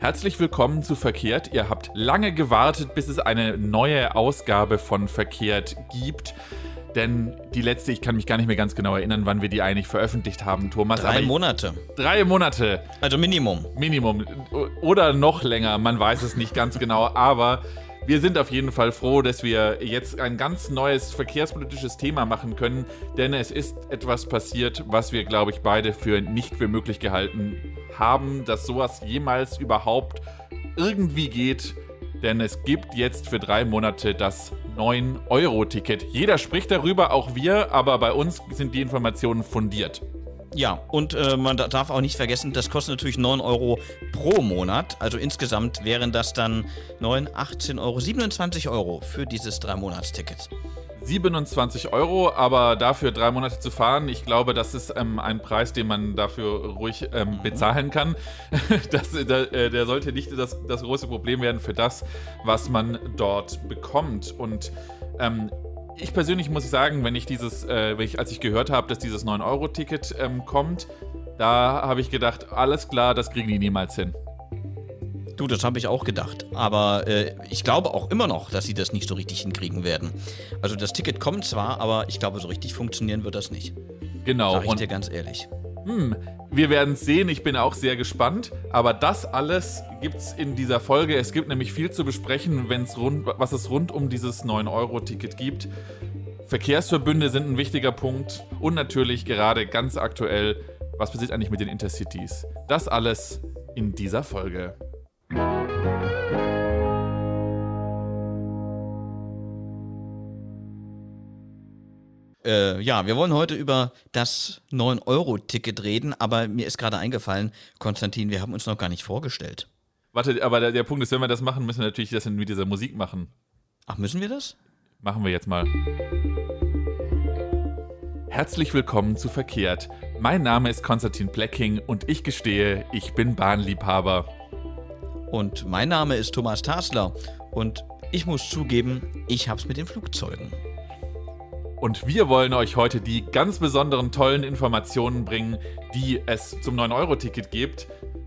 Herzlich willkommen zu Verkehrt. Ihr habt lange gewartet, bis es eine neue Ausgabe von Verkehrt gibt. Denn die letzte, ich kann mich gar nicht mehr ganz genau erinnern, wann wir die eigentlich veröffentlicht haben, Thomas. Drei Monate. Drei Monate. Also Minimum. Minimum. Oder noch länger, man weiß es nicht ganz genau. Aber wir sind auf jeden Fall froh, dass wir jetzt ein ganz neues verkehrspolitisches Thema machen können, denn es ist etwas passiert, was wir, glaube ich, beide für nicht für möglich gehalten haben, dass sowas jemals überhaupt irgendwie geht. Denn es gibt jetzt für drei Monate das 9-Euro-Ticket. Jeder spricht darüber, auch wir, aber bei uns sind die Informationen fundiert. Ja, und äh, man darf auch nicht vergessen, das kostet natürlich 9 Euro pro Monat. Also insgesamt wären das dann 9, 18 Euro, 27 Euro für dieses 3-Monats-Ticket. 27 Euro, aber dafür drei Monate zu fahren, ich glaube, das ist ähm, ein Preis, den man dafür ruhig ähm, mhm. bezahlen kann. das, der, äh, der, sollte nicht das, das große Problem werden für das, was man dort bekommt. Und ähm, ich persönlich muss sagen, wenn ich dieses, äh, wenn ich, als ich gehört habe, dass dieses 9-Euro-Ticket ähm, kommt, da habe ich gedacht, alles klar, das kriegen die niemals hin. Du, das habe ich auch gedacht. Aber äh, ich glaube auch immer noch, dass sie das nicht so richtig hinkriegen werden. Also das Ticket kommt zwar, aber ich glaube, so richtig funktionieren wird das nicht. Genau. Sag ich dir ganz ehrlich. Hm, wir werden sehen. Ich bin auch sehr gespannt. Aber das alles gibt es in dieser Folge. Es gibt nämlich viel zu besprechen, wenn's rund, was es rund um dieses 9-Euro-Ticket gibt. Verkehrsverbünde sind ein wichtiger Punkt. Und natürlich gerade ganz aktuell, was passiert eigentlich mit den Intercities? Das alles in dieser Folge. Äh, ja, wir wollen heute über das 9-Euro-Ticket reden, aber mir ist gerade eingefallen, Konstantin, wir haben uns noch gar nicht vorgestellt. Warte, aber der, der Punkt ist, wenn wir das machen, müssen wir natürlich das mit dieser Musik machen. Ach, müssen wir das? Machen wir jetzt mal. Herzlich willkommen zu Verkehrt. Mein Name ist Konstantin Blacking und ich gestehe, ich bin Bahnliebhaber. Und mein Name ist Thomas Tasler und ich muss zugeben, ich hab's mit den Flugzeugen. Und wir wollen euch heute die ganz besonderen tollen Informationen bringen, die es zum 9-Euro-Ticket gibt.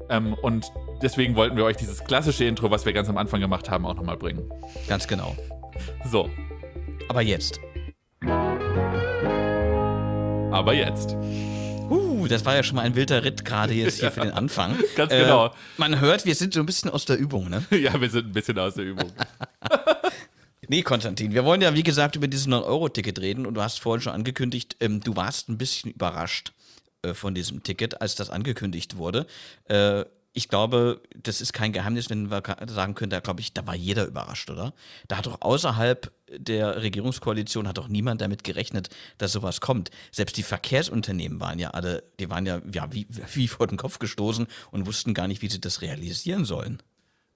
Ähm, und deswegen wollten wir euch dieses klassische Intro, was wir ganz am Anfang gemacht haben, auch nochmal bringen. Ganz genau. So. Aber jetzt. Aber jetzt. Uh, das war ja schon mal ein wilder Ritt, gerade jetzt hier für den Anfang. Ganz genau. Äh, man hört, wir sind so ein bisschen aus der Übung, ne? ja, wir sind ein bisschen aus der Übung. Nee, Konstantin, wir wollen ja, wie gesagt, über dieses 9-Euro-Ticket reden und du hast vorhin schon angekündigt, ähm, du warst ein bisschen überrascht äh, von diesem Ticket, als das angekündigt wurde. Äh, ich glaube, das ist kein Geheimnis, wenn wir sagen können, da glaube ich, da war jeder überrascht, oder? Da hat doch außerhalb der Regierungskoalition hat doch niemand damit gerechnet, dass sowas kommt. Selbst die Verkehrsunternehmen waren ja alle, die waren ja, ja wie, wie vor den Kopf gestoßen und wussten gar nicht, wie sie das realisieren sollen.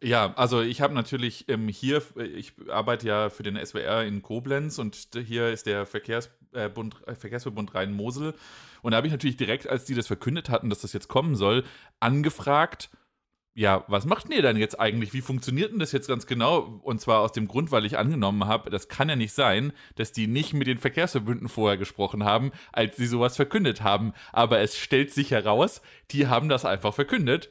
Ja, also ich habe natürlich ähm, hier, ich arbeite ja für den SWR in Koblenz und hier ist der Verkehrsbund, äh, Verkehrsverbund Rhein-Mosel. Und da habe ich natürlich direkt, als die das verkündet hatten, dass das jetzt kommen soll, angefragt, ja, was macht ihr denn jetzt eigentlich? Wie funktioniert denn das jetzt ganz genau? Und zwar aus dem Grund, weil ich angenommen habe, das kann ja nicht sein, dass die nicht mit den Verkehrsverbünden vorher gesprochen haben, als sie sowas verkündet haben. Aber es stellt sich heraus, die haben das einfach verkündet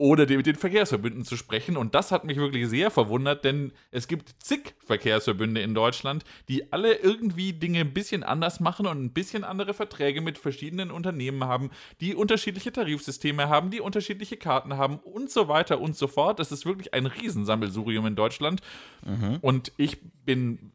oder mit den Verkehrsverbünden zu sprechen. Und das hat mich wirklich sehr verwundert, denn es gibt zig Verkehrsverbünde in Deutschland, die alle irgendwie Dinge ein bisschen anders machen und ein bisschen andere Verträge mit verschiedenen Unternehmen haben, die unterschiedliche Tarifsysteme haben, die unterschiedliche Karten haben und so weiter und so fort. Das ist wirklich ein Riesensammelsurium in Deutschland. Mhm. Und ich bin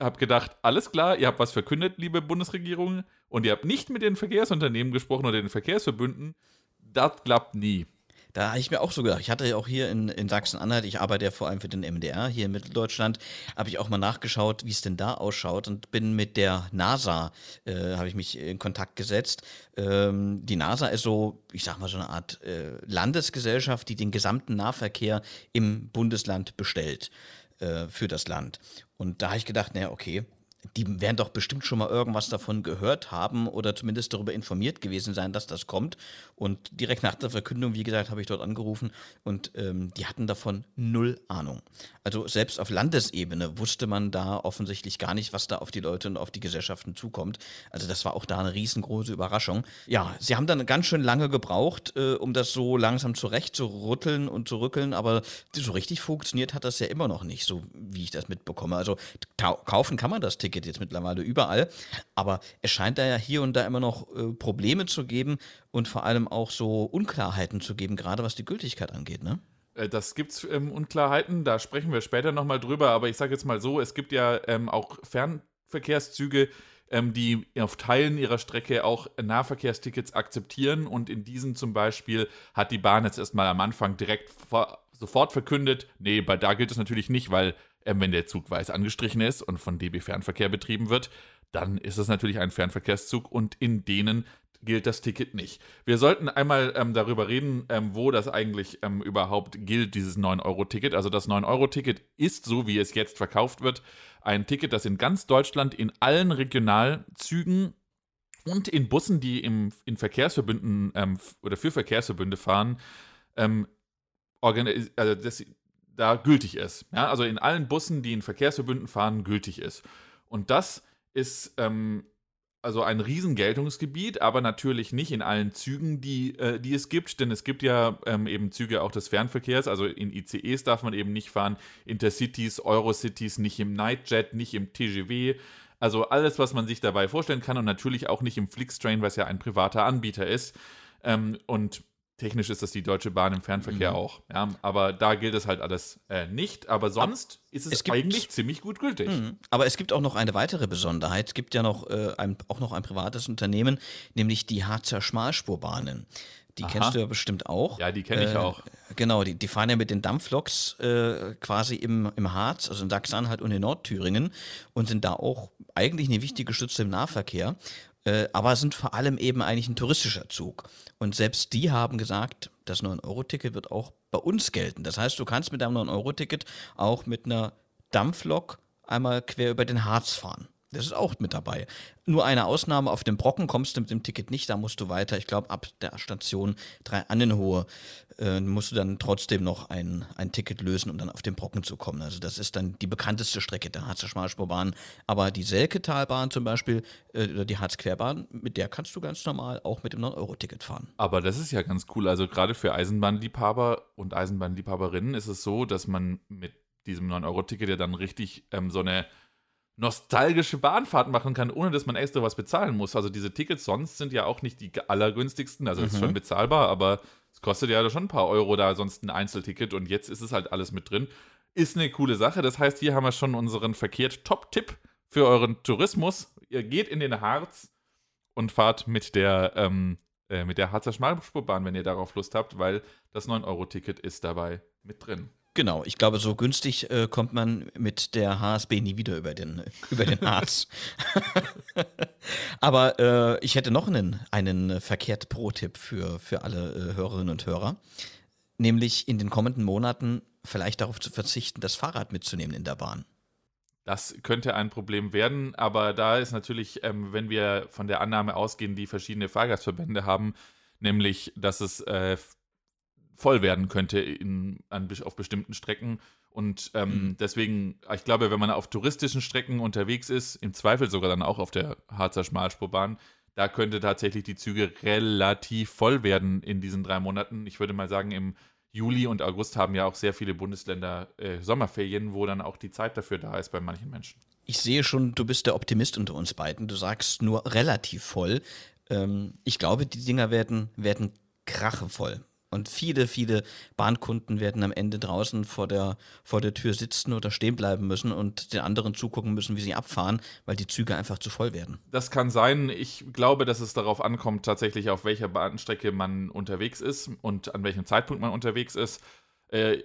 habe gedacht, alles klar, ihr habt was verkündet, liebe Bundesregierung, und ihr habt nicht mit den Verkehrsunternehmen gesprochen oder den Verkehrsverbünden. Das klappt nie. Da habe ich mir auch so gedacht, ich hatte ja auch hier in, in Sachsen-Anhalt, ich arbeite ja vor allem für den MDR hier in Mitteldeutschland, habe ich auch mal nachgeschaut, wie es denn da ausschaut und bin mit der NASA, äh, habe ich mich in Kontakt gesetzt. Ähm, die NASA ist so, ich sag mal, so eine Art äh, Landesgesellschaft, die den gesamten Nahverkehr im Bundesland bestellt äh, für das Land. Und da habe ich gedacht, naja, okay, die werden doch bestimmt schon mal irgendwas davon gehört haben oder zumindest darüber informiert gewesen sein, dass das kommt. Und direkt nach der Verkündung, wie gesagt, habe ich dort angerufen und ähm, die hatten davon null Ahnung. Also selbst auf Landesebene wusste man da offensichtlich gar nicht, was da auf die Leute und auf die Gesellschaften zukommt. Also das war auch da eine riesengroße Überraschung. Ja, sie haben dann ganz schön lange gebraucht, äh, um das so langsam zurecht zu rütteln und zu rückeln, aber so richtig funktioniert hat das ja immer noch nicht, so wie ich das mitbekomme. Also kaufen kann man das Ticket Ticket jetzt mittlerweile überall. Aber es scheint da ja hier und da immer noch äh, Probleme zu geben und vor allem auch so Unklarheiten zu geben, gerade was die Gültigkeit angeht, ne? Äh, das gibt es ähm, Unklarheiten, da sprechen wir später nochmal drüber, aber ich sage jetzt mal so, es gibt ja ähm, auch Fernverkehrszüge, ähm, die auf Teilen ihrer Strecke auch Nahverkehrstickets akzeptieren und in diesen zum Beispiel hat die Bahn jetzt erstmal am Anfang direkt sofort verkündet, nee, bei da gilt es natürlich nicht, weil ähm, wenn der Zug weiß angestrichen ist und von DB Fernverkehr betrieben wird, dann ist es natürlich ein Fernverkehrszug und in denen gilt das Ticket nicht. Wir sollten einmal ähm, darüber reden, ähm, wo das eigentlich ähm, überhaupt gilt, dieses 9-Euro-Ticket. Also das 9-Euro-Ticket ist, so wie es jetzt verkauft wird, ein Ticket, das in ganz Deutschland in allen Regionalzügen und in Bussen, die im, in Verkehrsverbünden ähm, oder für Verkehrsverbünde fahren, ähm, also das, da gültig ist. Ja, also in allen Bussen, die in Verkehrsverbünden fahren, gültig ist. Und das ist ähm, also ein Riesengeltungsgebiet, aber natürlich nicht in allen Zügen, die, äh, die es gibt, denn es gibt ja ähm, eben Züge auch des Fernverkehrs, also in ICEs darf man eben nicht fahren, Intercities, Eurocities, nicht im Nightjet, nicht im TGW, also alles, was man sich dabei vorstellen kann und natürlich auch nicht im Flixtrain, was ja ein privater Anbieter ist. Ähm, und Technisch ist das die Deutsche Bahn im Fernverkehr mhm. auch. Ja, aber da gilt es halt alles äh, nicht. Aber sonst aber ist es, es eigentlich ziemlich gut gültig. Mhm. Aber es gibt auch noch eine weitere Besonderheit. Es gibt ja noch äh, ein, auch noch ein privates Unternehmen, nämlich die Harzer Schmalspurbahnen. Die Aha. kennst du ja bestimmt auch. Ja, die kenne ich äh, auch. Genau, die, die, fahren ja mit den Dampfloks äh, quasi im, im Harz, also in Sachsen-Anhalt und in Nordthüringen und sind da auch eigentlich eine wichtige Stütze im Nahverkehr äh, aber sind vor allem eben eigentlich ein touristischer Zug. Und selbst die haben gesagt, das 9-Euro-Ticket wird auch bei uns gelten. Das heißt, du kannst mit deinem 9-Euro-Ticket auch mit einer Dampflok einmal quer über den Harz fahren. Das ist auch mit dabei. Nur eine Ausnahme, auf dem Brocken kommst du mit dem Ticket nicht, da musst du weiter, ich glaube, ab der Station 3 Annenhohe äh, musst du dann trotzdem noch ein, ein Ticket lösen, um dann auf den Brocken zu kommen. Also das ist dann die bekannteste Strecke der Harzer Schmalspurbahn. Aber die Selketalbahn zum Beispiel äh, oder die Harzquerbahn, mit der kannst du ganz normal auch mit dem 9-Euro-Ticket fahren. Aber das ist ja ganz cool. Also gerade für Eisenbahnliebhaber und Eisenbahnliebhaberinnen ist es so, dass man mit diesem 9-Euro-Ticket ja dann richtig ähm, so eine nostalgische Bahnfahrt machen kann, ohne dass man extra was bezahlen muss. Also diese Tickets sonst sind ja auch nicht die allergünstigsten, also mhm. ist schon bezahlbar, aber es kostet ja schon ein paar Euro da sonst ein Einzelticket und jetzt ist es halt alles mit drin. Ist eine coole Sache. Das heißt, hier haben wir schon unseren verkehrt Top-Tipp für euren Tourismus. Ihr geht in den Harz und fahrt mit der, ähm, äh, mit der Harzer Schmalspurbahn, wenn ihr darauf Lust habt, weil das 9-Euro-Ticket ist dabei mit drin. Genau, ich glaube, so günstig äh, kommt man mit der HSB nie wieder über den, über den Harz. Aber äh, ich hätte noch einen, einen verkehrt Pro-Tipp für, für alle äh, Hörerinnen und Hörer. Nämlich in den kommenden Monaten vielleicht darauf zu verzichten, das Fahrrad mitzunehmen in der Bahn. Das könnte ein Problem werden, aber da ist natürlich, ähm, wenn wir von der Annahme ausgehen, die verschiedene Fahrgastverbände haben, nämlich, dass es äh, voll werden könnte in, an, auf bestimmten Strecken. Und ähm, mhm. deswegen, ich glaube, wenn man auf touristischen Strecken unterwegs ist, im Zweifel sogar dann auch auf der Harzer Schmalspurbahn, da könnte tatsächlich die Züge relativ voll werden in diesen drei Monaten. Ich würde mal sagen, im Juli und August haben ja auch sehr viele Bundesländer äh, Sommerferien, wo dann auch die Zeit dafür da ist bei manchen Menschen. Ich sehe schon, du bist der Optimist unter uns beiden. Du sagst nur relativ voll. Ähm, ich glaube, die Dinger werden, werden krachevoll. Und viele, viele Bahnkunden werden am Ende draußen vor der, vor der Tür sitzen oder stehen bleiben müssen und den anderen zugucken müssen, wie sie abfahren, weil die Züge einfach zu voll werden. Das kann sein. Ich glaube, dass es darauf ankommt, tatsächlich auf welcher Bahnstrecke man unterwegs ist und an welchem Zeitpunkt man unterwegs ist. Äh,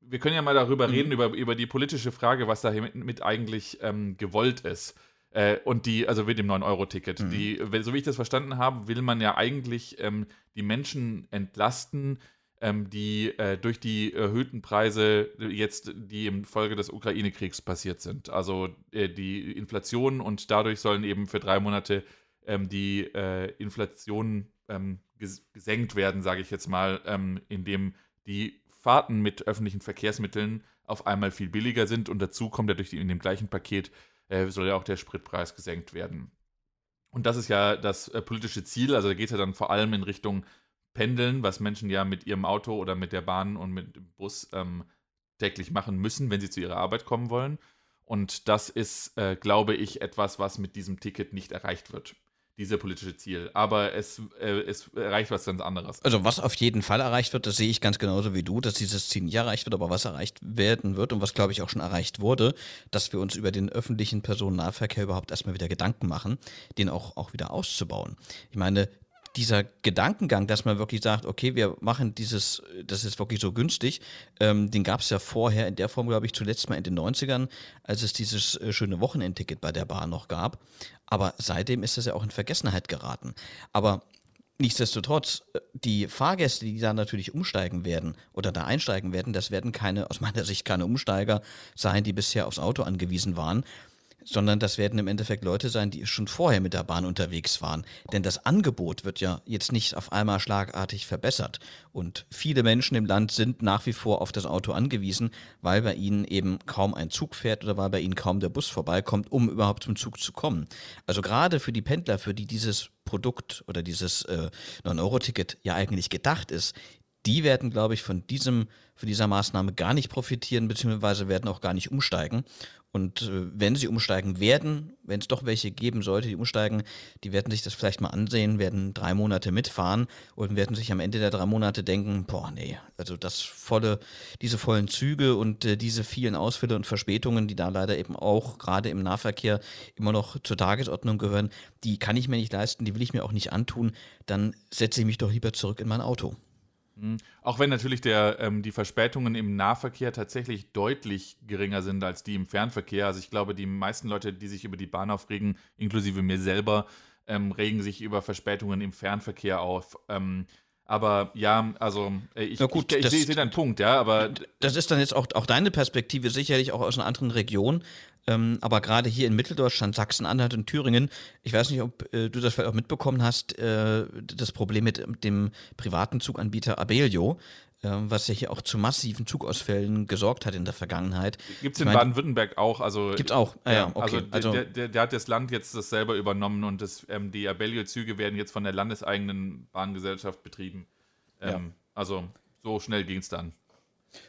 wir können ja mal darüber mhm. reden, über, über die politische Frage, was da mit eigentlich ähm, gewollt ist. Äh, und die, also mit dem 9-Euro-Ticket. Mhm. so wie ich das verstanden habe, will man ja eigentlich ähm, die Menschen entlasten, ähm, die äh, durch die erhöhten Preise jetzt, die im Folge des Ukraine-Kriegs passiert sind. Also äh, die Inflation und dadurch sollen eben für drei Monate ähm, die äh, Inflation ähm, ges gesenkt werden, sage ich jetzt mal, ähm, indem die Fahrten mit öffentlichen Verkehrsmitteln auf einmal viel billiger sind und dazu kommt ja durch die, in dem gleichen Paket äh, soll ja auch der Spritpreis gesenkt werden. Und das ist ja das äh, politische Ziel, also da geht es ja dann vor allem in Richtung Pendeln, was Menschen ja mit ihrem Auto oder mit der Bahn und mit dem Bus ähm, täglich machen müssen, wenn sie zu ihrer Arbeit kommen wollen. Und das ist, äh, glaube ich, etwas, was mit diesem Ticket nicht erreicht wird diese politische Ziel. Aber es, äh, es erreicht was ganz anderes. Also was auf jeden Fall erreicht wird, das sehe ich ganz genauso wie du, dass dieses Ziel nicht erreicht wird, aber was erreicht werden wird und was, glaube ich, auch schon erreicht wurde, dass wir uns über den öffentlichen Personennahverkehr überhaupt erstmal wieder Gedanken machen, den auch, auch wieder auszubauen. Ich meine, dieser Gedankengang, dass man wirklich sagt, okay, wir machen dieses, das ist wirklich so günstig, ähm, den gab es ja vorher in der Form, glaube ich, zuletzt mal in den 90ern, als es dieses äh, schöne Wochenendticket bei der Bahn noch gab. Aber seitdem ist das ja auch in Vergessenheit geraten. Aber Nichtsdestotrotz, äh, die Fahrgäste, die da natürlich umsteigen werden oder da einsteigen werden, das werden keine, aus meiner Sicht keine Umsteiger sein, die bisher aufs Auto angewiesen waren, sondern das werden im Endeffekt Leute sein, die schon vorher mit der Bahn unterwegs waren. Denn das Angebot wird ja jetzt nicht auf einmal schlagartig verbessert. Und viele Menschen im Land sind nach wie vor auf das Auto angewiesen, weil bei ihnen eben kaum ein Zug fährt oder weil bei ihnen kaum der Bus vorbeikommt, um überhaupt zum Zug zu kommen. Also gerade für die Pendler, für die dieses Produkt oder dieses äh, 9-Euro-Ticket ja eigentlich gedacht ist, die werden, glaube ich, von diesem, von dieser Maßnahme gar nicht profitieren, beziehungsweise werden auch gar nicht umsteigen. Und äh, wenn sie umsteigen werden, wenn es doch welche geben sollte, die umsteigen, die werden sich das vielleicht mal ansehen, werden drei Monate mitfahren und werden sich am Ende der drei Monate denken, boah, nee, also das volle, diese vollen Züge und äh, diese vielen Ausfälle und Verspätungen, die da leider eben auch gerade im Nahverkehr immer noch zur Tagesordnung gehören, die kann ich mir nicht leisten, die will ich mir auch nicht antun, dann setze ich mich doch lieber zurück in mein Auto. Mhm. Auch wenn natürlich der, ähm, die Verspätungen im Nahverkehr tatsächlich deutlich geringer sind als die im Fernverkehr. Also ich glaube, die meisten Leute, die sich über die Bahn aufregen, inklusive mir selber, ähm, regen sich über Verspätungen im Fernverkehr auf. Ähm, aber ja, also äh, ich, gut, ich, ich, ich sehe deinen Punkt, ja, aber. Das ist dann jetzt auch, auch deine Perspektive, sicherlich auch aus einer anderen Region. Ähm, aber gerade hier in Mitteldeutschland, Sachsen, Anhalt und Thüringen, ich weiß nicht, ob äh, du das vielleicht auch mitbekommen hast, äh, das Problem mit dem privaten Zuganbieter Abelio, was ja hier auch zu massiven Zugausfällen gesorgt hat in der Vergangenheit. Gibt es in Baden-Württemberg auch. Also, Gibt auch, ah, ja, okay. Also, also der, der, der, hat das Land jetzt das selber übernommen und das, ähm, die Abellio-Züge werden jetzt von der landeseigenen Bahngesellschaft betrieben. Ähm, ja. Also so schnell ging es dann.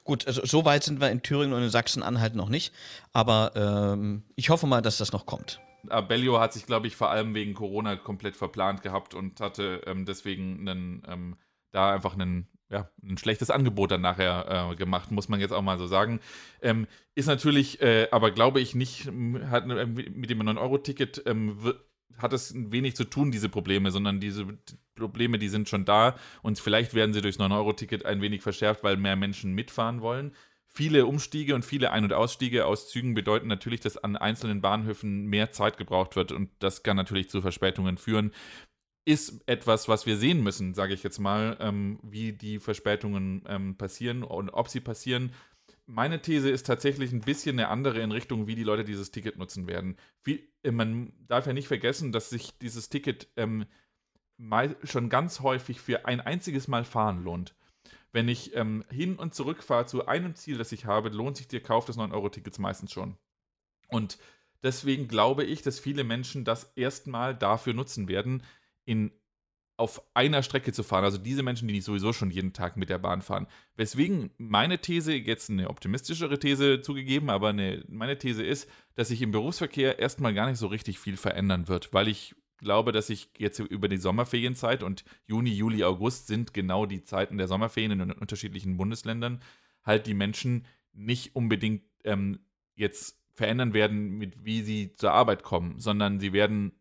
Gut, also so weit sind wir in Thüringen und in Sachsen-Anhalt noch nicht, aber ähm, ich hoffe mal, dass das noch kommt. Abellio hat sich, glaube ich, vor allem wegen Corona komplett verplant gehabt und hatte ähm, deswegen einen, ähm, da einfach einen, ja, ein schlechtes Angebot dann nachher äh, gemacht, muss man jetzt auch mal so sagen. Ähm, ist natürlich, äh, aber glaube ich nicht, hat, mit dem 9-Euro-Ticket ähm, hat es wenig zu tun, diese Probleme, sondern diese Probleme, die sind schon da und vielleicht werden sie durchs 9-Euro-Ticket ein wenig verschärft, weil mehr Menschen mitfahren wollen. Viele Umstiege und viele Ein- und Ausstiege aus Zügen bedeuten natürlich, dass an einzelnen Bahnhöfen mehr Zeit gebraucht wird und das kann natürlich zu Verspätungen führen. Ist etwas, was wir sehen müssen, sage ich jetzt mal, ähm, wie die Verspätungen ähm, passieren und ob sie passieren. Meine These ist tatsächlich ein bisschen eine andere in Richtung, wie die Leute dieses Ticket nutzen werden. Wie, äh, man darf ja nicht vergessen, dass sich dieses Ticket ähm, schon ganz häufig für ein einziges Mal fahren lohnt. Wenn ich ähm, hin und zurück fahre zu einem Ziel, das ich habe, lohnt sich der Kauf des 9-Euro-Tickets meistens schon. Und deswegen glaube ich, dass viele Menschen das erstmal dafür nutzen werden, in, auf einer Strecke zu fahren. Also diese Menschen, die nicht sowieso schon jeden Tag mit der Bahn fahren. Weswegen meine These, jetzt eine optimistischere These zugegeben, aber eine, meine These ist, dass sich im Berufsverkehr erstmal gar nicht so richtig viel verändern wird, weil ich glaube, dass ich jetzt über die Sommerferienzeit und Juni, Juli, August sind genau die Zeiten der Sommerferien in unterschiedlichen Bundesländern, halt die Menschen nicht unbedingt ähm, jetzt verändern werden, mit wie sie zur Arbeit kommen, sondern sie werden,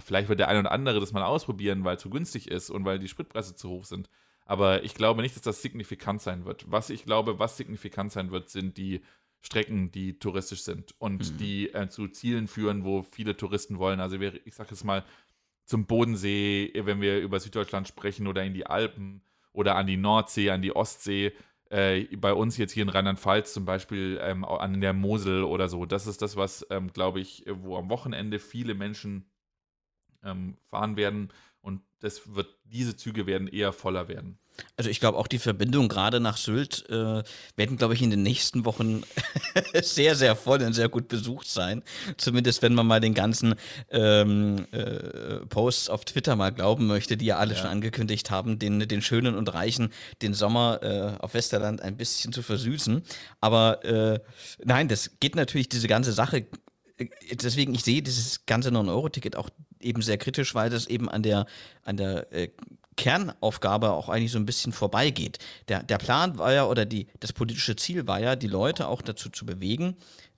vielleicht wird der eine oder andere das mal ausprobieren, weil es zu günstig ist und weil die Spritpreise zu hoch sind. Aber ich glaube nicht, dass das signifikant sein wird. Was ich glaube, was signifikant sein wird, sind die Strecken, die touristisch sind und mhm. die äh, zu Zielen führen, wo viele Touristen wollen. Also ich sage jetzt mal zum Bodensee, wenn wir über Süddeutschland sprechen oder in die Alpen oder an die Nordsee, an die Ostsee. Äh, bei uns jetzt hier in Rheinland-Pfalz zum Beispiel ähm, an der Mosel oder so. Das ist das, was, ähm, glaube ich, wo am Wochenende viele Menschen ähm, fahren werden. Und das wird, diese Züge werden eher voller werden. Also ich glaube auch die Verbindung gerade nach Sylt äh, werden, glaube ich, in den nächsten Wochen sehr, sehr voll und sehr gut besucht sein. Zumindest wenn man mal den ganzen ähm, äh, Posts auf Twitter mal glauben möchte, die ja alle ja. schon angekündigt haben, den, den Schönen und Reichen den Sommer äh, auf Westerland ein bisschen zu versüßen. Aber äh, nein, das geht natürlich diese ganze Sache äh, deswegen, ich sehe dieses ganze 9-Euro-Ticket auch eben sehr kritisch, weil das eben an der, an der äh, Kernaufgabe auch eigentlich so ein bisschen vorbeigeht. Der, der Plan war ja, oder die, das politische Ziel war ja, die Leute auch dazu zu bewegen,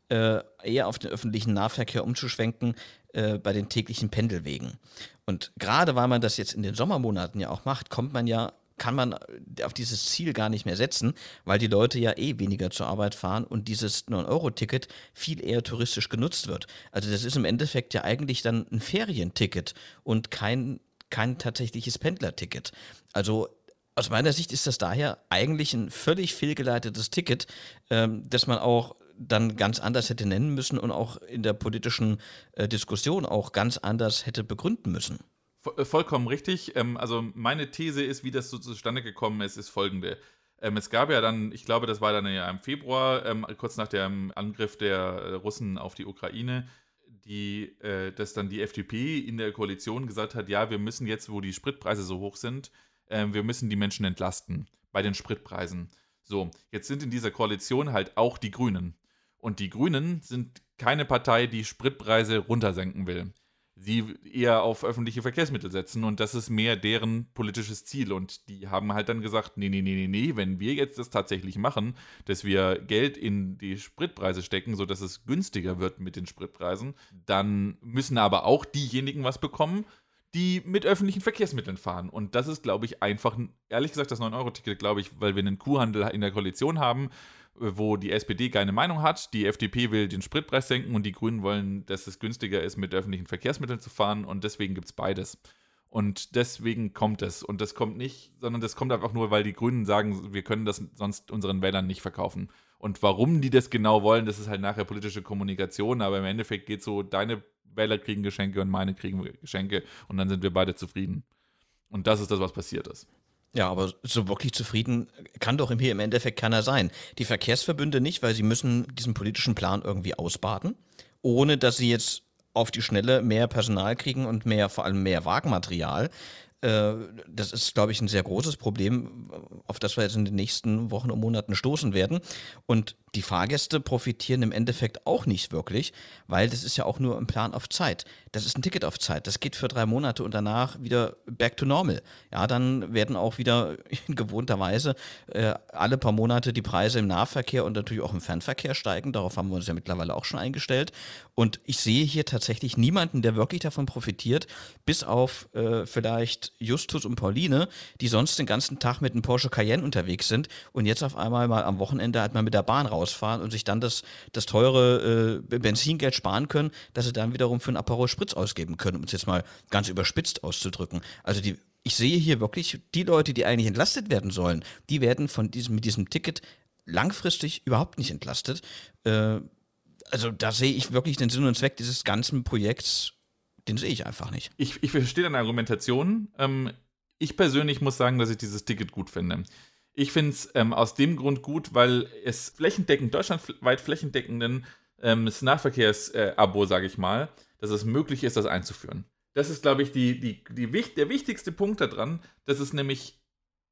äh, eher auf den öffentlichen Nahverkehr umzuschwenken äh, bei den täglichen Pendelwegen. Und gerade weil man das jetzt in den Sommermonaten ja auch macht, kommt man ja kann man auf dieses Ziel gar nicht mehr setzen, weil die Leute ja eh weniger zur Arbeit fahren und dieses 9-Euro-Ticket viel eher touristisch genutzt wird. Also das ist im Endeffekt ja eigentlich dann ein Ferienticket und kein kein tatsächliches Pendlerticket. Also aus meiner Sicht ist das daher eigentlich ein völlig fehlgeleitetes Ticket, ähm, das man auch dann ganz anders hätte nennen müssen und auch in der politischen äh, Diskussion auch ganz anders hätte begründen müssen. Äh, vollkommen richtig. Ähm, also meine These ist, wie das so zustande gekommen ist, ist folgende. Ähm, es gab ja dann, ich glaube, das war dann ja im Februar, ähm, kurz nach dem Angriff der Russen auf die Ukraine, die, äh, dass dann die FDP in der Koalition gesagt hat, ja, wir müssen jetzt, wo die Spritpreise so hoch sind, äh, wir müssen die Menschen entlasten bei den Spritpreisen. So, jetzt sind in dieser Koalition halt auch die Grünen. Und die Grünen sind keine Partei, die Spritpreise runtersenken will sie eher auf öffentliche Verkehrsmittel setzen und das ist mehr deren politisches Ziel und die haben halt dann gesagt, nee, nee, nee, nee, nee, wenn wir jetzt das tatsächlich machen, dass wir Geld in die Spritpreise stecken, sodass es günstiger wird mit den Spritpreisen, dann müssen aber auch diejenigen was bekommen, die mit öffentlichen Verkehrsmitteln fahren. Und das ist, glaube ich, einfach, ehrlich gesagt, das 9-Euro-Ticket, glaube ich, weil wir einen Kuhhandel in der Koalition haben, wo die SPD keine Meinung hat, die FDP will den Spritpreis senken und die Grünen wollen, dass es günstiger ist, mit öffentlichen Verkehrsmitteln zu fahren und deswegen gibt es beides. Und deswegen kommt es. Und das kommt nicht, sondern das kommt einfach nur, weil die Grünen sagen, wir können das sonst unseren Wählern nicht verkaufen. Und warum die das genau wollen, das ist halt nachher politische Kommunikation, aber im Endeffekt geht so, deine Wähler kriegen Geschenke und meine kriegen Geschenke und dann sind wir beide zufrieden. Und das ist das, was passiert ist. Ja, aber so wirklich zufrieden kann doch hier im Endeffekt keiner sein. Die Verkehrsverbünde nicht, weil sie müssen diesen politischen Plan irgendwie ausbaden, ohne dass sie jetzt auf die Schnelle mehr Personal kriegen und mehr, vor allem mehr Wagenmaterial. Äh, das ist, glaube ich, ein sehr großes Problem, auf das wir jetzt in den nächsten Wochen und Monaten stoßen werden. Und die Fahrgäste profitieren im Endeffekt auch nicht wirklich, weil das ist ja auch nur ein Plan auf Zeit. Das ist ein Ticket auf Zeit. Das geht für drei Monate und danach wieder back to normal. Ja, dann werden auch wieder in gewohnter Weise äh, alle paar Monate die Preise im Nahverkehr und natürlich auch im Fernverkehr steigen. Darauf haben wir uns ja mittlerweile auch schon eingestellt. Und ich sehe hier tatsächlich niemanden, der wirklich davon profitiert, bis auf äh, vielleicht Justus und Pauline, die sonst den ganzen Tag mit einem Porsche Cayenne unterwegs sind und jetzt auf einmal mal am Wochenende halt mal mit der Bahn raus rausfahren und sich dann das, das teure äh, Benzingeld sparen können, dass sie dann wiederum für einen Aperol Spritz ausgeben können, um es jetzt mal ganz überspitzt auszudrücken. Also die, ich sehe hier wirklich die Leute, die eigentlich entlastet werden sollen, die werden von diesem, mit diesem Ticket langfristig überhaupt nicht entlastet. Äh, also da sehe ich wirklich den Sinn und Zweck dieses ganzen Projekts, den sehe ich einfach nicht. Ich, ich verstehe deine Argumentation. Ähm, ich persönlich muss sagen, dass ich dieses Ticket gut finde. Ich finde es ähm, aus dem Grund gut, weil es flächendeckend, deutschlandweit flächendeckenden ähm, Nahverkehrs-Abo, äh, sage ich mal, dass es möglich ist, das einzuführen. Das ist, glaube ich, die, die, die, der wichtigste Punkt daran. Das ist nämlich,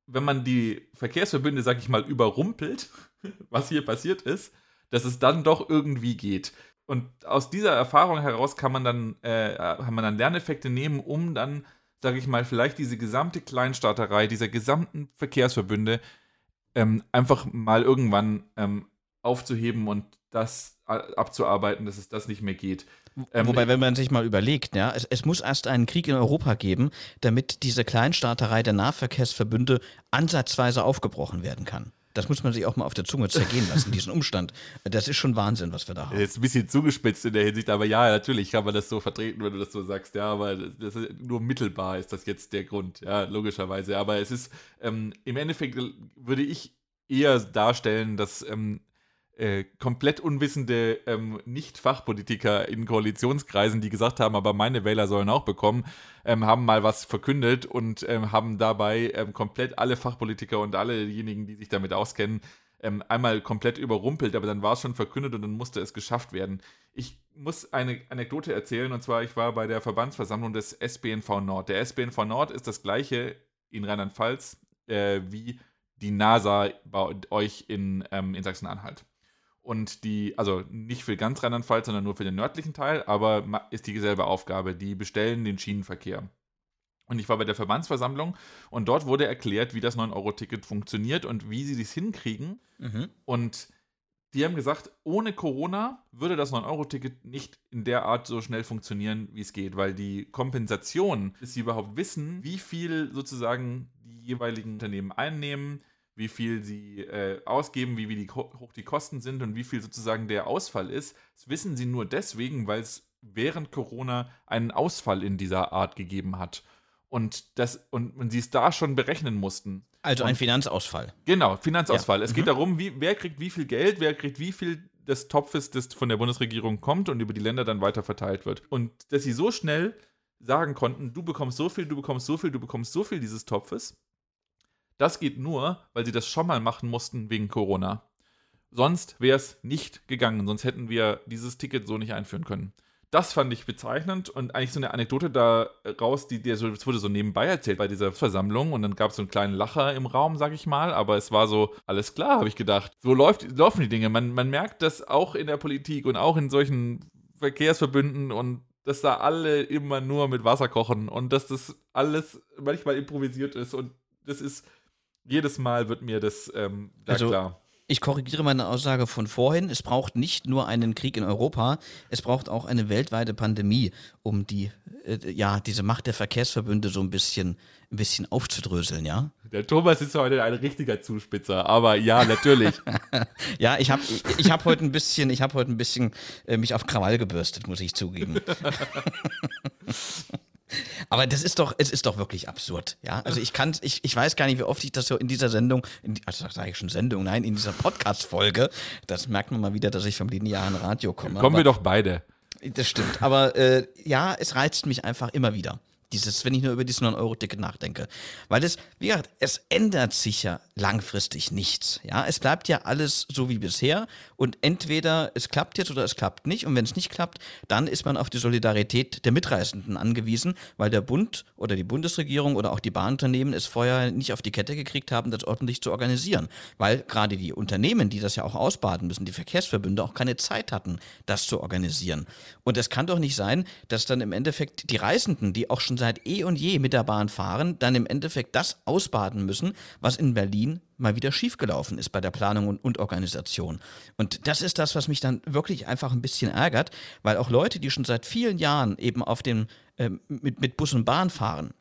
wenn man die Verkehrsverbünde, sage ich mal, überrumpelt, was hier passiert ist, dass es dann doch irgendwie geht. Und aus dieser Erfahrung heraus kann man dann, äh, kann man dann Lerneffekte nehmen, um dann sage ich mal, vielleicht diese gesamte Kleinstaaterei, dieser gesamten Verkehrsverbünde ähm, einfach mal irgendwann ähm, aufzuheben und das abzuarbeiten, dass es das nicht mehr geht. Ähm, Wobei, wenn man sich mal überlegt, ja, es, es, muss erst einen Krieg in Europa geben, damit diese Kleinstaaterei der Nahverkehrsverbünde ansatzweise aufgebrochen werden kann. Das muss man sich auch mal auf der Zunge zergehen lassen, diesen Umstand. Das ist schon Wahnsinn, was wir da haben. Jetzt ein bisschen zugespitzt in der Hinsicht, aber ja, natürlich kann man das so vertreten, wenn du das so sagst. Ja, aber das ist nur mittelbar ist das jetzt der Grund, ja, logischerweise. Aber es ist, ähm, im Endeffekt würde ich eher darstellen, dass ähm, äh, komplett unwissende ähm, Nicht-Fachpolitiker in Koalitionskreisen, die gesagt haben, aber meine Wähler sollen auch bekommen, ähm, haben mal was verkündet und ähm, haben dabei ähm, komplett alle Fachpolitiker und allejenigen, die sich damit auskennen, ähm, einmal komplett überrumpelt, aber dann war es schon verkündet und dann musste es geschafft werden. Ich muss eine Anekdote erzählen und zwar, ich war bei der Verbandsversammlung des SBNV Nord. Der SBNV Nord ist das gleiche in Rheinland-Pfalz äh, wie die NASA bei euch in, ähm, in Sachsen-Anhalt. Und die, also nicht für ganz Rheinland-Pfalz, sondern nur für den nördlichen Teil, aber ist dieselbe Aufgabe. Die bestellen den Schienenverkehr. Und ich war bei der Verbandsversammlung und dort wurde erklärt, wie das 9-Euro-Ticket funktioniert und wie sie es hinkriegen. Mhm. Und die haben gesagt, ohne Corona würde das 9-Euro-Ticket nicht in der Art so schnell funktionieren, wie es geht, weil die Kompensation, bis sie überhaupt wissen, wie viel sozusagen die jeweiligen Unternehmen einnehmen, wie viel sie äh, ausgeben, wie, wie die, hoch die Kosten sind und wie viel sozusagen der Ausfall ist. Das wissen sie nur deswegen, weil es während Corona einen Ausfall in dieser Art gegeben hat. Und, das, und, und sie es da schon berechnen mussten. Also und, ein Finanzausfall. Genau, Finanzausfall. Ja. Es mhm. geht darum, wie, wer kriegt wie viel Geld, wer kriegt wie viel des Topfes, das von der Bundesregierung kommt und über die Länder dann weiter verteilt wird. Und dass sie so schnell sagen konnten, du bekommst so viel, du bekommst so viel, du bekommst so viel dieses Topfes, das geht nur, weil sie das schon mal machen mussten wegen Corona. Sonst wäre es nicht gegangen, sonst hätten wir dieses Ticket so nicht einführen können. Das fand ich bezeichnend und eigentlich so eine Anekdote da raus, die dir so, wurde so nebenbei erzählt bei dieser Versammlung und dann gab es so einen kleinen Lacher im Raum, sag ich mal, aber es war so, alles klar, habe ich gedacht. So läuft, laufen die Dinge. Man, man merkt das auch in der Politik und auch in solchen Verkehrsverbünden und dass da alle immer nur mit Wasser kochen und dass das alles manchmal improvisiert ist und das ist jedes Mal wird mir das ähm, da also, klar. Ich korrigiere meine Aussage von vorhin. Es braucht nicht nur einen Krieg in Europa, es braucht auch eine weltweite Pandemie, um die, äh, ja, diese Macht der Verkehrsverbünde so ein bisschen, ein bisschen aufzudröseln, ja? Der Thomas ist heute ein richtiger Zuspitzer, aber ja, natürlich. ja, ich habe ich hab heute ein bisschen, ich habe heute ein bisschen äh, mich auf Krawall gebürstet, muss ich zugeben. Aber das ist doch, es ist doch wirklich absurd, ja. Also ich kann, ich, ich weiß gar nicht, wie oft ich das so in dieser Sendung, in, also sage ich schon Sendung, nein, in dieser Podcast-Folge, das merkt man mal wieder, dass ich vom linearen Radio komme. Kommen wir doch beide. Das stimmt. Aber äh, ja, es reizt mich einfach immer wieder. Dieses, wenn ich nur über dieses 9-Euro-Ticket nachdenke. Weil es, wie gesagt, es ändert sich ja langfristig nichts. Ja, es bleibt ja alles so wie bisher und entweder es klappt jetzt oder es klappt nicht. Und wenn es nicht klappt, dann ist man auf die Solidarität der Mitreisenden angewiesen, weil der Bund oder die Bundesregierung oder auch die Bahnunternehmen es vorher nicht auf die Kette gekriegt haben, das ordentlich zu organisieren. Weil gerade die Unternehmen, die das ja auch ausbaden müssen, die Verkehrsverbünde auch keine Zeit hatten, das zu organisieren. Und es kann doch nicht sein, dass dann im Endeffekt die Reisenden, die auch schon seit eh und je mit der Bahn fahren, dann im Endeffekt das ausbaden müssen, was in Berlin mal wieder schiefgelaufen ist bei der Planung und, und, Organisation. Und das ist das, was mich dann wirklich einfach ein bisschen ärgert, weil auch Leute, die schon seit vielen Jahren eben auf dem, äh, mit, mit Bus und Bahn fahren,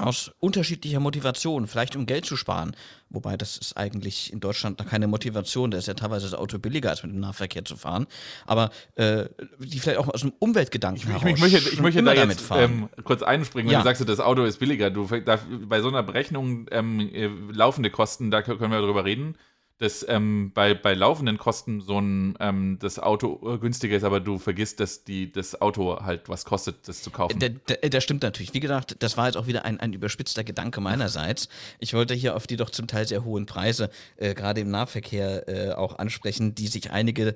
aus unterschiedlicher Motivation, vielleicht um Geld zu sparen. Wobei das ist eigentlich in Deutschland noch keine Motivation, da ist ja teilweise das Auto billiger, als mit dem Nahverkehr zu fahren. Aber äh, die vielleicht auch aus einem Umweltgedanken ich, heraus. Ich, möchte, ich möchte da jetzt ähm, kurz einspringen, wenn ja. du sagst, das Auto ist billiger. Du, da, bei so einer Berechnung ähm, äh, laufende Kosten, da können wir darüber reden dass ähm, bei, bei laufenden Kosten so ein ähm, das Auto günstiger ist, aber du vergisst, dass die, das Auto halt was kostet, das zu kaufen. Das stimmt natürlich. Wie gesagt, das war jetzt auch wieder ein, ein überspitzter Gedanke meinerseits. Ich wollte hier auf die doch zum Teil sehr hohen Preise, äh, gerade im Nahverkehr, äh, auch ansprechen, die sich einige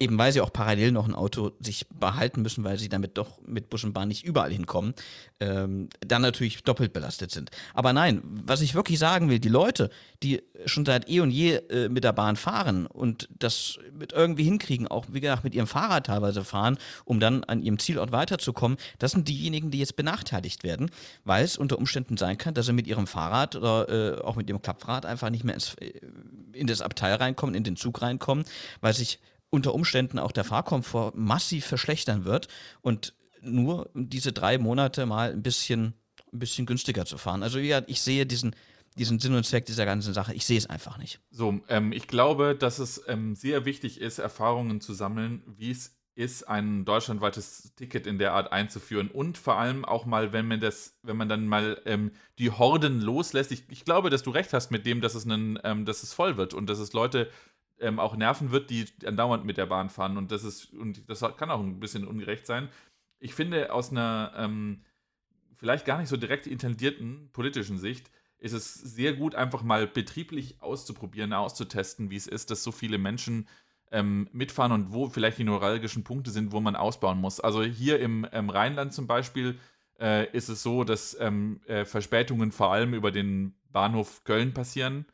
eben weil sie auch parallel noch ein Auto sich behalten müssen, weil sie damit doch mit Bus und Bahn nicht überall hinkommen, ähm, dann natürlich doppelt belastet sind. Aber nein, was ich wirklich sagen will, die Leute, die schon seit eh und je äh, mit der Bahn fahren und das mit irgendwie hinkriegen, auch wie gesagt mit ihrem Fahrrad teilweise fahren, um dann an ihrem Zielort weiterzukommen, das sind diejenigen, die jetzt benachteiligt werden, weil es unter Umständen sein kann, dass sie mit ihrem Fahrrad oder äh, auch mit ihrem Klapprad einfach nicht mehr ins, äh, in das Abteil reinkommen, in den Zug reinkommen, weil sich unter Umständen auch der Fahrkomfort massiv verschlechtern wird und nur diese drei Monate mal ein bisschen, ein bisschen günstiger zu fahren. Also ja, ich sehe diesen, diesen Sinn und Zweck dieser ganzen Sache. Ich sehe es einfach nicht. So, ähm, ich glaube, dass es ähm, sehr wichtig ist, Erfahrungen zu sammeln, wie es ist, ein deutschlandweites Ticket in der Art einzuführen und vor allem auch mal, wenn man das, wenn man dann mal ähm, die Horden loslässt. Ich, ich, glaube, dass du recht hast mit dem, dass es, einen, ähm, dass es voll wird und dass es Leute ähm, auch nerven wird, die andauernd mit der Bahn fahren und das ist und das kann auch ein bisschen ungerecht sein. Ich finde aus einer ähm, vielleicht gar nicht so direkt intendierten politischen Sicht ist es sehr gut, einfach mal betrieblich auszuprobieren, auszutesten, wie es ist, dass so viele Menschen ähm, mitfahren und wo vielleicht die neuralgischen Punkte sind, wo man ausbauen muss. Also hier im, im Rheinland zum Beispiel äh, ist es so, dass ähm, äh, Verspätungen vor allem über den Bahnhof Köln passieren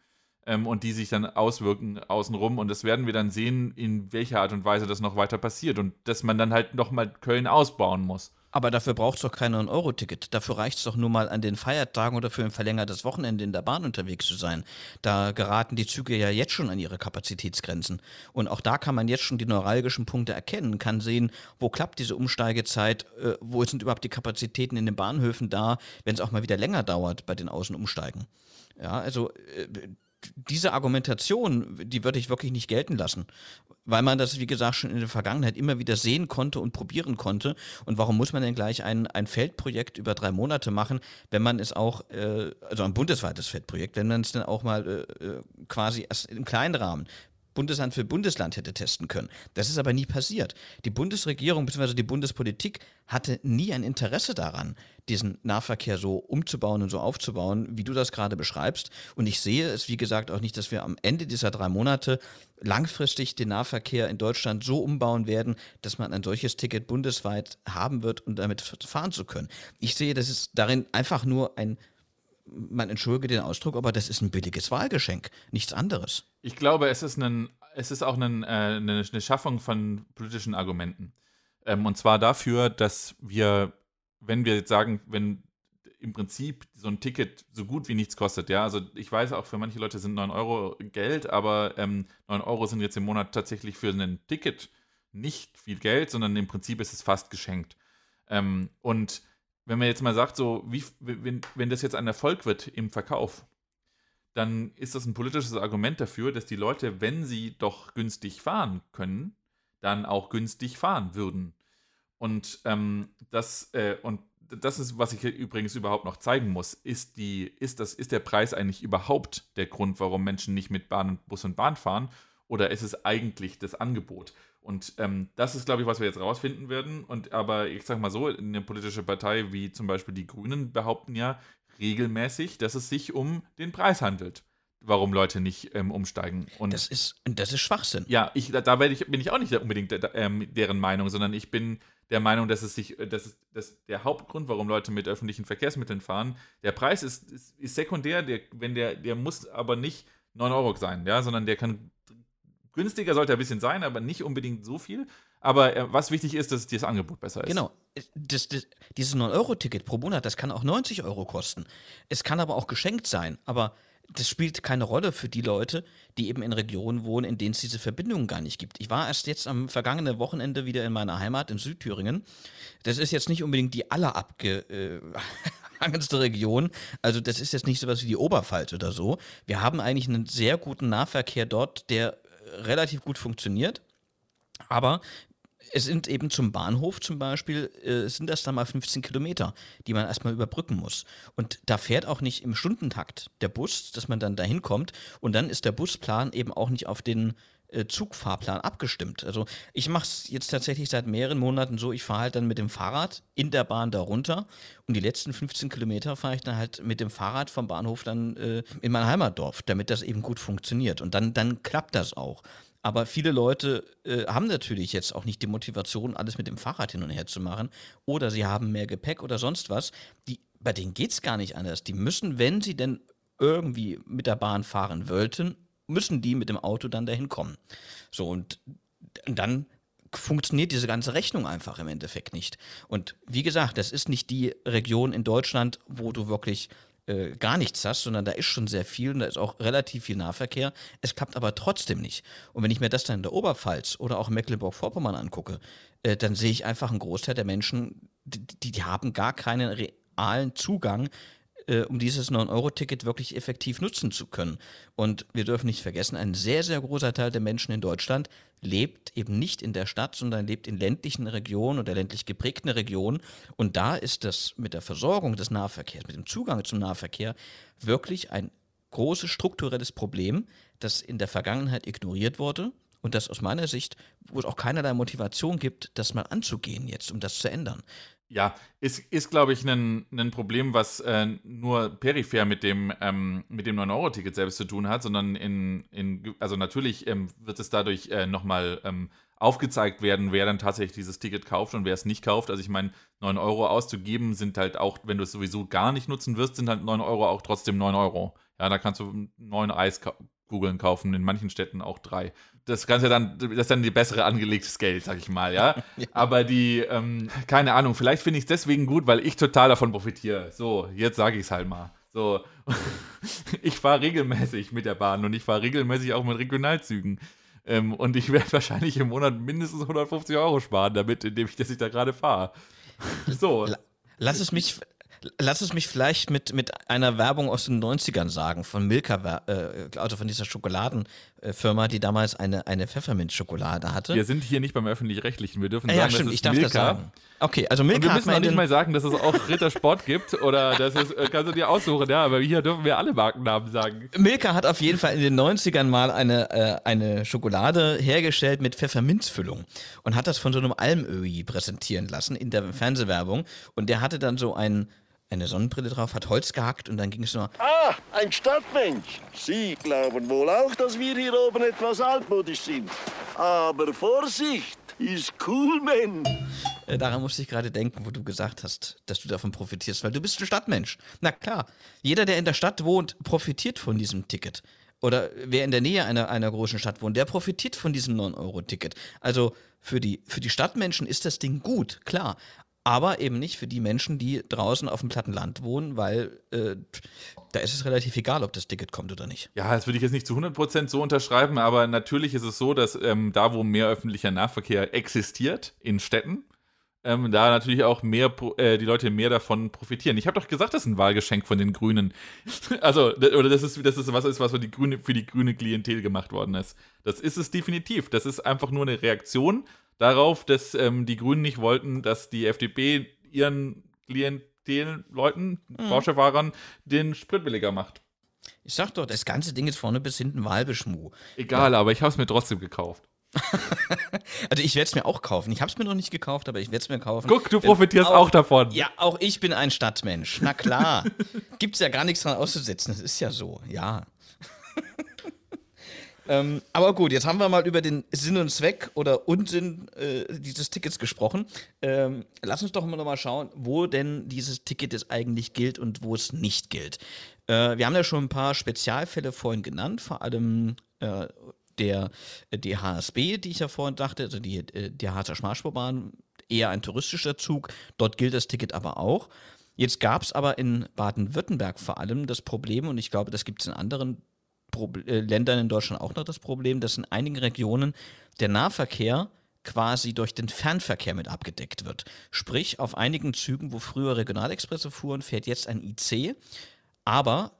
ähm, und die sich dann auswirken außenrum. Und das werden wir dann sehen, in welcher Art und Weise das noch weiter passiert und dass man dann halt nochmal Köln ausbauen muss. Aber dafür braucht es doch kein 9-Euro-Ticket. Dafür reicht es doch nur mal an den Feiertagen oder für ein verlängertes Wochenende in der Bahn unterwegs zu sein. Da geraten die Züge ja jetzt schon an ihre Kapazitätsgrenzen. Und auch da kann man jetzt schon die neuralgischen Punkte erkennen, kann sehen, wo klappt diese Umsteigezeit, äh, wo sind überhaupt die Kapazitäten in den Bahnhöfen da, wenn es auch mal wieder länger dauert bei den Außenumsteigen. Ja, also äh, diese Argumentation, die würde ich wirklich nicht gelten lassen, weil man das, wie gesagt, schon in der Vergangenheit immer wieder sehen konnte und probieren konnte. Und warum muss man denn gleich ein, ein Feldprojekt über drei Monate machen, wenn man es auch, äh, also ein bundesweites Feldprojekt, wenn man es dann auch mal äh, äh quasi erst im kleinen Rahmen Bundesland für Bundesland hätte testen können. Das ist aber nie passiert. Die Bundesregierung bzw. die Bundespolitik hatte nie ein Interesse daran, diesen Nahverkehr so umzubauen und so aufzubauen, wie du das gerade beschreibst. Und ich sehe es, wie gesagt, auch nicht, dass wir am Ende dieser drei Monate langfristig den Nahverkehr in Deutschland so umbauen werden, dass man ein solches Ticket bundesweit haben wird, um damit fahren zu können. Ich sehe, das ist darin einfach nur ein man entschuldige den Ausdruck, aber das ist ein billiges Wahlgeschenk, nichts anderes. Ich glaube, es ist, ein, es ist auch ein, äh, eine, Schaffung von politischen Argumenten. Ähm, und zwar dafür, dass wir, wenn wir jetzt sagen, wenn im Prinzip so ein Ticket so gut wie nichts kostet, ja, also ich weiß auch, für manche Leute sind 9 Euro Geld, aber ähm, 9 Euro sind jetzt im Monat tatsächlich für ein Ticket nicht viel Geld, sondern im Prinzip ist es fast geschenkt. Ähm, und wenn man jetzt mal sagt, so, wie, wenn, wenn das jetzt ein Erfolg wird im Verkauf, dann ist das ein politisches Argument dafür, dass die Leute, wenn sie doch günstig fahren können, dann auch günstig fahren würden. Und ähm, das, äh, und das ist, was ich übrigens überhaupt noch zeigen muss. Ist, die, ist, das, ist der Preis eigentlich überhaupt der Grund, warum Menschen nicht mit Bahn, Bus und Bahn fahren? Oder ist es eigentlich das Angebot? Und ähm, das ist, glaube ich, was wir jetzt rausfinden werden. Und aber ich sage mal so, eine politische Partei wie zum Beispiel die Grünen behaupten ja regelmäßig, dass es sich um den Preis handelt warum Leute nicht ähm, umsteigen. Und das ist, das ist Schwachsinn. Ja, ich, da, da ich, bin ich auch nicht unbedingt der, ähm, deren Meinung, sondern ich bin der Meinung, dass es sich, dass, es, dass der Hauptgrund, warum Leute mit öffentlichen Verkehrsmitteln fahren, der Preis ist, ist, ist sekundär, der, wenn der, der muss aber nicht 9 Euro sein, ja, sondern der kann günstiger sollte ein bisschen sein, aber nicht unbedingt so viel. Aber äh, was wichtig ist, dass das Angebot besser ist. Genau. Das, das, dieses 9-Euro-Ticket pro Monat, das kann auch 90 Euro kosten. Es kann aber auch geschenkt sein. Aber das spielt keine Rolle für die Leute, die eben in Regionen wohnen, in denen es diese Verbindungen gar nicht gibt. Ich war erst jetzt am vergangenen Wochenende wieder in meiner Heimat in Südthüringen. Das ist jetzt nicht unbedingt die allerabgehangenste äh, Region. Also das ist jetzt nicht so was wie die Oberpfalz oder so. Wir haben eigentlich einen sehr guten Nahverkehr dort, der relativ gut funktioniert. Aber es sind eben zum Bahnhof zum Beispiel, äh, sind das dann mal 15 Kilometer, die man erstmal überbrücken muss. Und da fährt auch nicht im Stundentakt der Bus, dass man dann dahin kommt. Und dann ist der Busplan eben auch nicht auf den Zugfahrplan abgestimmt. Also ich mache es jetzt tatsächlich seit mehreren Monaten so, ich fahre halt dann mit dem Fahrrad in der Bahn da runter und die letzten 15 Kilometer fahre ich dann halt mit dem Fahrrad vom Bahnhof dann äh, in mein Heimatdorf, damit das eben gut funktioniert. Und dann, dann klappt das auch. Aber viele Leute äh, haben natürlich jetzt auch nicht die Motivation, alles mit dem Fahrrad hin und her zu machen. Oder sie haben mehr Gepäck oder sonst was. Die, bei denen geht es gar nicht anders. Die müssen, wenn sie denn irgendwie mit der Bahn fahren wollten, müssen die mit dem Auto dann dahin kommen. So, und dann funktioniert diese ganze Rechnung einfach im Endeffekt nicht. Und wie gesagt, das ist nicht die Region in Deutschland, wo du wirklich äh, gar nichts hast, sondern da ist schon sehr viel und da ist auch relativ viel Nahverkehr. Es klappt aber trotzdem nicht. Und wenn ich mir das dann in der Oberpfalz oder auch Mecklenburg-Vorpommern angucke, äh, dann sehe ich einfach einen Großteil der Menschen, die, die haben gar keinen realen Zugang äh, um dieses 9-Euro-Ticket wirklich effektiv nutzen zu können. Und wir dürfen nicht vergessen, ein sehr, sehr großer Teil der Menschen in Deutschland lebt eben nicht in der Stadt, sondern lebt in ländlichen Regionen oder ländlich geprägten Regionen. Und da ist das mit der Versorgung des Nahverkehrs, mit dem Zugang zum Nahverkehr wirklich ein großes strukturelles Problem, das in der Vergangenheit ignoriert wurde und das aus meiner Sicht, wo es auch keinerlei Motivation gibt, das mal anzugehen jetzt, um das zu ändern. Ja, ist, ist glaube ich, ein, ein Problem, was äh, nur peripher mit dem, ähm, mit dem 9-Euro-Ticket selbst zu tun hat, sondern in, in also natürlich ähm, wird es dadurch äh, nochmal ähm, aufgezeigt werden, wer dann tatsächlich dieses Ticket kauft und wer es nicht kauft. Also ich meine, 9 Euro auszugeben sind halt auch, wenn du es sowieso gar nicht nutzen wirst, sind halt 9 Euro auch trotzdem 9 Euro. Ja, da kannst du neun Eiskugeln kaufen, in manchen Städten auch drei. Das Ganze dann, das ist dann die bessere angelegtes Geld, sag ich mal, ja. ja. Aber die, ähm, keine Ahnung, vielleicht finde ich es deswegen gut, weil ich total davon profitiere. So, jetzt sage ich es halt mal. So, ich fahre regelmäßig mit der Bahn und ich fahre regelmäßig auch mit Regionalzügen. Ähm, und ich werde wahrscheinlich im Monat mindestens 150 Euro sparen damit, indem ich, dass ich da gerade fahre. So. Lass es mich Lass es mich vielleicht mit, mit einer Werbung aus den 90ern sagen, von Milka, äh, also von dieser Schokoladenfirma, die damals eine, eine Pfefferminzschokolade hatte. Wir sind hier nicht beim Öffentlich-Rechtlichen. Wir dürfen ja, sagen, stimmt, ich darf Milka. das sagen. Okay, also Milka Und wir müssen auch nicht mal sagen, dass es auch Rittersport gibt oder dass es, äh, kannst du dir aussuchen, ja, aber hier dürfen wir alle Markennamen sagen. Milka hat auf jeden Fall in den 90ern mal eine, äh, eine Schokolade hergestellt mit Pfefferminzfüllung und hat das von so einem Almöhi präsentieren lassen in der Fernsehwerbung und der hatte dann so ein eine Sonnenbrille drauf, hat Holz gehackt und dann ging es nur. Ah, ein Stadtmensch. Sie glauben wohl auch, dass wir hier oben etwas altmodisch sind. Aber Vorsicht, ist cool, Mensch. Äh, daran musste ich gerade denken, wo du gesagt hast, dass du davon profitierst, weil du bist ein Stadtmensch. Na klar, jeder, der in der Stadt wohnt, profitiert von diesem Ticket. Oder wer in der Nähe einer, einer großen Stadt wohnt, der profitiert von diesem 9-Euro-Ticket. Also für die, für die Stadtmenschen ist das Ding gut, klar aber eben nicht für die Menschen, die draußen auf dem platten Land wohnen, weil äh, da ist es relativ egal, ob das Ticket kommt oder nicht. Ja, das würde ich jetzt nicht zu 100% so unterschreiben, aber natürlich ist es so, dass ähm, da, wo mehr öffentlicher Nahverkehr existiert, in Städten, ähm, da natürlich auch mehr äh, die Leute mehr davon profitieren. Ich habe doch gesagt, das ist ein Wahlgeschenk von den Grünen. also, oder das ist, das ist was ist, was für die grüne, für die grüne Klientel gemacht worden ist. Das ist es definitiv. Das ist einfach nur eine Reaktion darauf, dass ähm, die Grünen nicht wollten, dass die FDP ihren Klientelleuten, mhm. Porsche-Fahrern, den Sprit billiger macht. Ich sag doch, das ganze Ding ist vorne bis hinten Wahlbeschmuh. Egal, ja. aber ich habe es mir trotzdem gekauft. also ich werde es mir auch kaufen. Ich habe es mir noch nicht gekauft, aber ich werde es mir kaufen. Guck, du profitierst auch, auch, davon. Ja, auch ich bin ein Stadtmensch. Na klar. Gibt es ja gar nichts dran auszusetzen. Das ist ja so, ja. Ähm, aber gut, jetzt haben wir mal über den Sinn und Zweck oder Unsinn äh, dieses Tickets gesprochen. Ähm, lass uns doch mal nochmal schauen, wo denn dieses Ticket jetzt eigentlich gilt und wo es nicht gilt. Äh, wir haben ja schon ein paar Spezialfälle vorhin genannt, vor allem äh, der, die HSB, die ich ja vorhin dachte, also die, äh, die Harzer Schmarschbahn, eher ein touristischer Zug. Dort gilt das Ticket aber auch. Jetzt gab es aber in Baden-Württemberg vor allem das Problem, und ich glaube, das gibt es in anderen Proble äh, Ländern in Deutschland auch noch das Problem, dass in einigen Regionen der Nahverkehr quasi durch den Fernverkehr mit abgedeckt wird. Sprich, auf einigen Zügen, wo früher Regionalexpresse fuhren, fährt jetzt ein IC, aber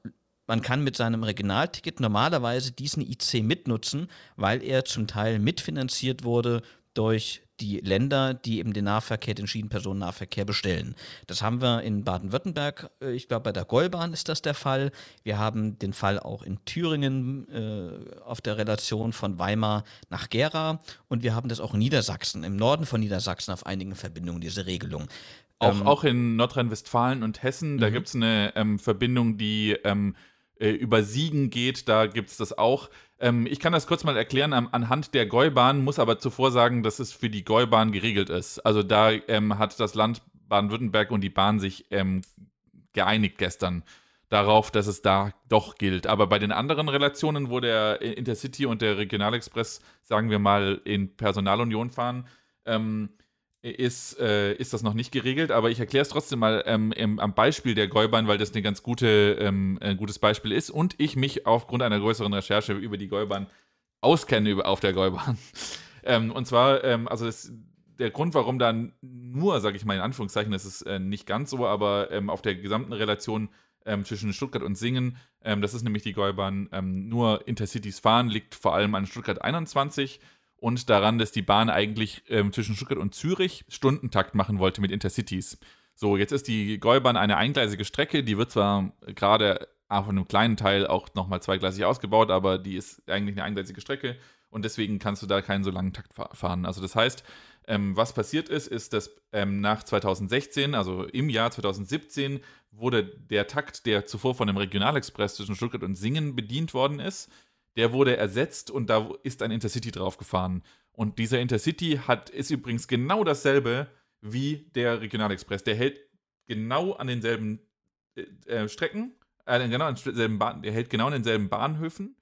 man kann mit seinem Regionalticket normalerweise diesen IC mitnutzen, weil er zum Teil mitfinanziert wurde durch die Länder, die eben den Nahverkehr, den Schienenpersonennahverkehr bestellen. Das haben wir in Baden-Württemberg, äh, ich glaube bei der Gollbahn ist das der Fall. Wir haben den Fall auch in Thüringen äh, auf der Relation von Weimar nach Gera und wir haben das auch in Niedersachsen, im Norden von Niedersachsen auf einigen Verbindungen, diese Regelung. Auch, ähm, auch in Nordrhein-Westfalen und Hessen, da mhm. gibt es eine ähm, Verbindung, die ähm, äh, über Siegen geht, da gibt es das auch. Ähm, ich kann das kurz mal erklären an, anhand der Gäubahn, muss aber zuvor sagen, dass es für die Gäubahn geregelt ist. Also da ähm, hat das Land Baden-Württemberg und die Bahn sich ähm, geeinigt gestern darauf, dass es da doch gilt. Aber bei den anderen Relationen, wo der Intercity und der Regionalexpress, sagen wir mal, in Personalunion fahren, ähm, ist, äh, ist das noch nicht geregelt, aber ich erkläre es trotzdem mal ähm, im, am Beispiel der Gäubahn, weil das eine ganz gute, ähm, ein gutes Beispiel ist und ich mich aufgrund einer größeren Recherche über die Gäubahn auskenne über, auf der Gäubahn. ähm, und zwar, ähm, also das, der Grund, warum dann nur, sage ich mal in Anführungszeichen, das ist äh, nicht ganz so, aber ähm, auf der gesamten Relation ähm, zwischen Stuttgart und Singen. Das ist nämlich die Gäubahn. Nur Intercities fahren liegt vor allem an Stuttgart 21 und daran, dass die Bahn eigentlich ähm, zwischen Stuttgart und Zürich Stundentakt machen wollte mit Intercities. So, jetzt ist die Gäubahn eine eingleisige Strecke, die wird zwar gerade auf einem kleinen Teil auch nochmal zweigleisig ausgebaut, aber die ist eigentlich eine eingleisige Strecke und deswegen kannst du da keinen so langen Takt fahren. Also das heißt, ähm, was passiert ist, ist, dass ähm, nach 2016, also im Jahr 2017, wurde der Takt, der zuvor von dem Regionalexpress zwischen Stuttgart und Singen bedient worden ist, der wurde ersetzt und da ist ein Intercity draufgefahren. Und dieser Intercity hat, ist übrigens genau dasselbe wie der Regionalexpress. Der hält genau an denselben äh, äh Strecken, äh, genau an denselben Bahn, der hält genau an denselben Bahnhöfen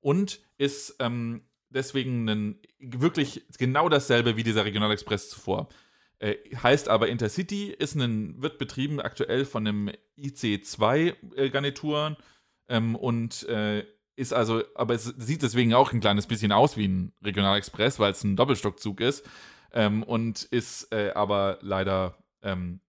und ist ähm, deswegen ein, wirklich genau dasselbe wie dieser Regionalexpress zuvor. Äh, heißt aber Intercity ist ein, wird betrieben aktuell von einem IC2-Garnituren äh, ähm, und ist also, aber es sieht deswegen auch ein kleines bisschen aus wie ein Regionalexpress, weil es ein Doppelstockzug ist ähm, und ist äh, aber leider, ähm,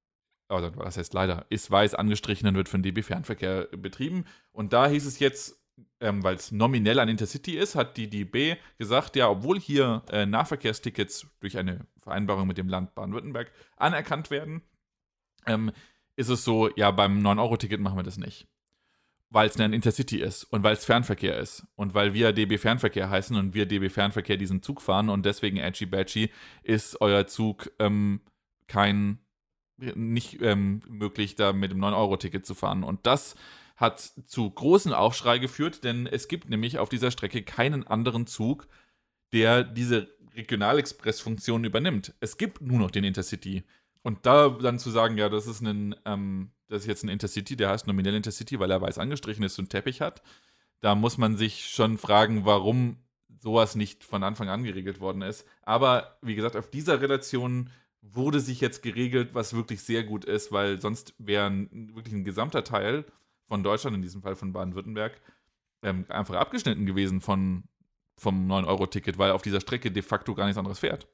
also was heißt leider, ist weiß angestrichen und wird von DB Fernverkehr betrieben und da hieß es jetzt, ähm, weil es nominell ein Intercity ist, hat die DB gesagt, ja, obwohl hier äh, Nahverkehrstickets durch eine Vereinbarung mit dem Land Baden-Württemberg anerkannt werden, ähm, ist es so, ja, beim 9-Euro-Ticket machen wir das nicht. Weil es ein Intercity ist und weil es Fernverkehr ist und weil wir DB Fernverkehr heißen und wir DB Fernverkehr diesen Zug fahren und deswegen Edgy Badgy ist euer Zug ähm, kein, nicht ähm, möglich, da mit dem 9-Euro-Ticket zu fahren. Und das hat zu großen Aufschrei geführt, denn es gibt nämlich auf dieser Strecke keinen anderen Zug, der diese Regionalexpress-Funktion übernimmt. Es gibt nur noch den Intercity. Und da dann zu sagen, ja, das ist ein, ähm, das ist jetzt ein Intercity, der heißt nominell Intercity, weil er weiß angestrichen ist und Teppich hat, da muss man sich schon fragen, warum sowas nicht von Anfang an geregelt worden ist. Aber wie gesagt, auf dieser Relation wurde sich jetzt geregelt, was wirklich sehr gut ist, weil sonst wäre wirklich ein gesamter Teil von Deutschland, in diesem Fall von Baden-Württemberg, ähm, einfach abgeschnitten gewesen von, vom 9-Euro-Ticket, weil auf dieser Strecke de facto gar nichts anderes fährt.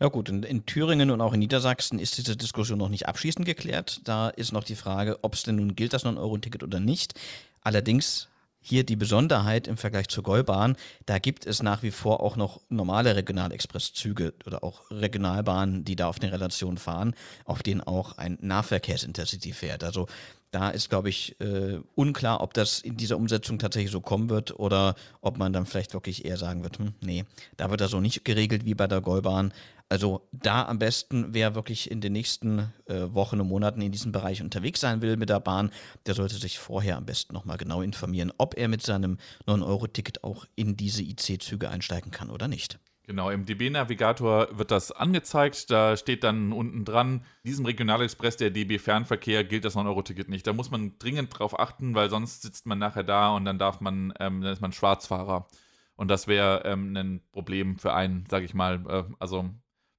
Ja gut, in, in, Thüringen und auch in Niedersachsen ist diese Diskussion noch nicht abschließend geklärt. Da ist noch die Frage, ob es denn nun gilt, das 9-Euro-Ticket oder nicht. Allerdings hier die Besonderheit im Vergleich zur Gäubahn, da gibt es nach wie vor auch noch normale Regionalexpresszüge oder auch Regionalbahnen, die da auf den Relationen fahren, auf denen auch ein Nahverkehrsintercity fährt. Also da ist, glaube ich, äh, unklar, ob das in dieser Umsetzung tatsächlich so kommen wird oder ob man dann vielleicht wirklich eher sagen wird, hm, nee, da wird das so nicht geregelt wie bei der Gäubahn. Also da am besten, wer wirklich in den nächsten äh, Wochen und Monaten in diesem Bereich unterwegs sein will mit der Bahn, der sollte sich vorher am besten nochmal genau informieren, ob er mit seinem 9-Euro-Ticket auch in diese IC-Züge einsteigen kann oder nicht. Genau, im DB-Navigator wird das angezeigt. Da steht dann unten dran, diesem Regionalexpress der DB Fernverkehr gilt das 9-Euro-Ticket nicht. Da muss man dringend drauf achten, weil sonst sitzt man nachher da und dann darf man, ähm, dann ist man Schwarzfahrer. Und das wäre ähm, ein Problem für einen, sage ich mal. Äh, also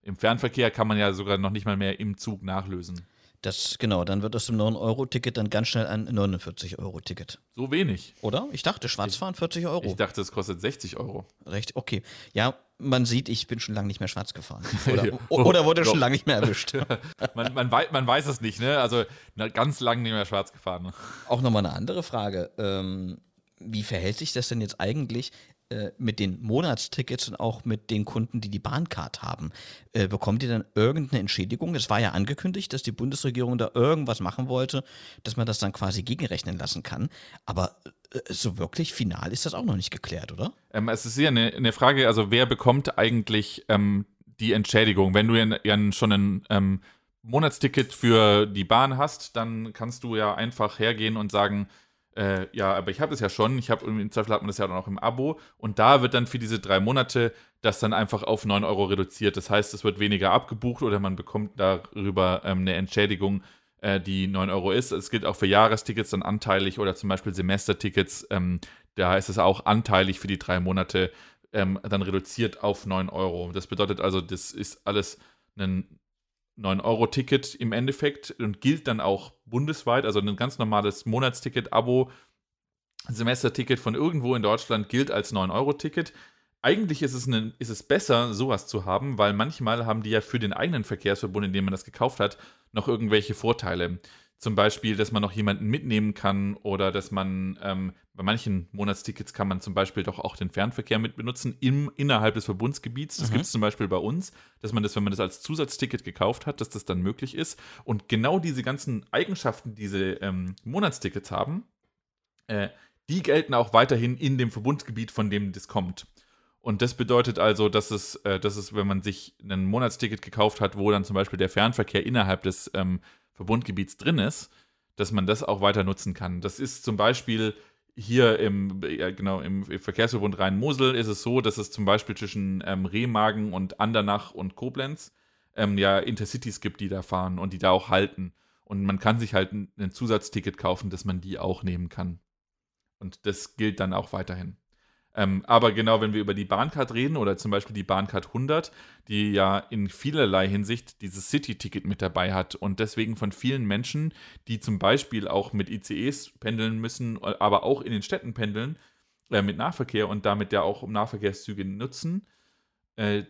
im Fernverkehr kann man ja sogar noch nicht mal mehr im Zug nachlösen. Das, genau, dann wird aus dem 9-Euro-Ticket dann ganz schnell ein 49-Euro-Ticket. So wenig. Oder? Ich dachte, Schwarzfahren 40 Euro. Ich dachte, es kostet 60 Euro. Recht, okay. Ja, man sieht, ich bin schon lange nicht mehr schwarz gefahren. Oder, oder wurde schon lange nicht mehr erwischt. man, man, weiß, man weiß es nicht, ne? Also ganz lange nicht mehr schwarz gefahren. Auch nochmal eine andere Frage. Ähm, wie verhält sich das denn jetzt eigentlich? Äh, mit den Monatstickets und auch mit den Kunden, die die Bahncard haben, äh, bekommt ihr dann irgendeine Entschädigung? Es war ja angekündigt, dass die Bundesregierung da irgendwas machen wollte, dass man das dann quasi gegenrechnen lassen kann. Aber äh, so wirklich final ist das auch noch nicht geklärt, oder? Ähm, es ist ja eine, eine, Frage, also wer bekommt eigentlich ähm, die Entschädigung? Wenn du ja, ja schon ein ähm, Monatsticket für die Bahn hast, dann kannst du ja einfach hergehen und sagen, äh, ja, aber ich habe das ja schon. Ich habe im Zweifel hat man das ja dann auch im Abo. Und da wird dann für diese drei Monate das dann einfach auf 9 Euro reduziert. Das heißt, es wird weniger abgebucht oder man bekommt darüber ähm, eine Entschädigung, äh, die 9 Euro ist. Es gilt auch für Jahrestickets dann anteilig oder zum Beispiel Semestertickets. Ähm, da ist es auch anteilig für die drei Monate ähm, dann reduziert auf 9 Euro. Das bedeutet also, das ist alles ein 9-Euro-Ticket im Endeffekt und gilt dann auch bundesweit. Also ein ganz normales Monatsticket, Abo, Semesterticket von irgendwo in Deutschland gilt als 9-Euro-Ticket. Eigentlich ist es, eine, ist es besser, sowas zu haben, weil manchmal haben die ja für den eigenen Verkehrsverbund, in dem man das gekauft hat, noch irgendwelche Vorteile. Zum Beispiel, dass man noch jemanden mitnehmen kann oder dass man ähm, bei manchen Monatstickets kann man zum Beispiel doch auch den Fernverkehr mit benutzen im, innerhalb des Verbundsgebiets. Das mhm. gibt es zum Beispiel bei uns, dass man das, wenn man das als Zusatzticket gekauft hat, dass das dann möglich ist. Und genau diese ganzen Eigenschaften, die diese ähm, Monatstickets haben, äh, die gelten auch weiterhin in dem Verbundgebiet, von dem das kommt. Und das bedeutet also, dass es, äh, dass es, wenn man sich ein Monatsticket gekauft hat, wo dann zum Beispiel der Fernverkehr innerhalb des ähm, Verbundgebiets drin ist, dass man das auch weiter nutzen kann. Das ist zum Beispiel hier im, ja, genau, im Verkehrsverbund Rhein-Mosel ist es so, dass es zum Beispiel zwischen ähm, Remagen und Andernach und Koblenz ähm, ja Intercities gibt, die da fahren und die da auch halten. Und man kann sich halt ein, ein Zusatzticket kaufen, dass man die auch nehmen kann. Und das gilt dann auch weiterhin. Ähm, aber genau, wenn wir über die Bahncard reden oder zum Beispiel die Bahncard 100, die ja in vielerlei Hinsicht dieses City-Ticket mit dabei hat und deswegen von vielen Menschen, die zum Beispiel auch mit ICEs pendeln müssen, aber auch in den Städten pendeln, äh, mit Nahverkehr und damit ja auch Nahverkehrszüge nutzen, äh,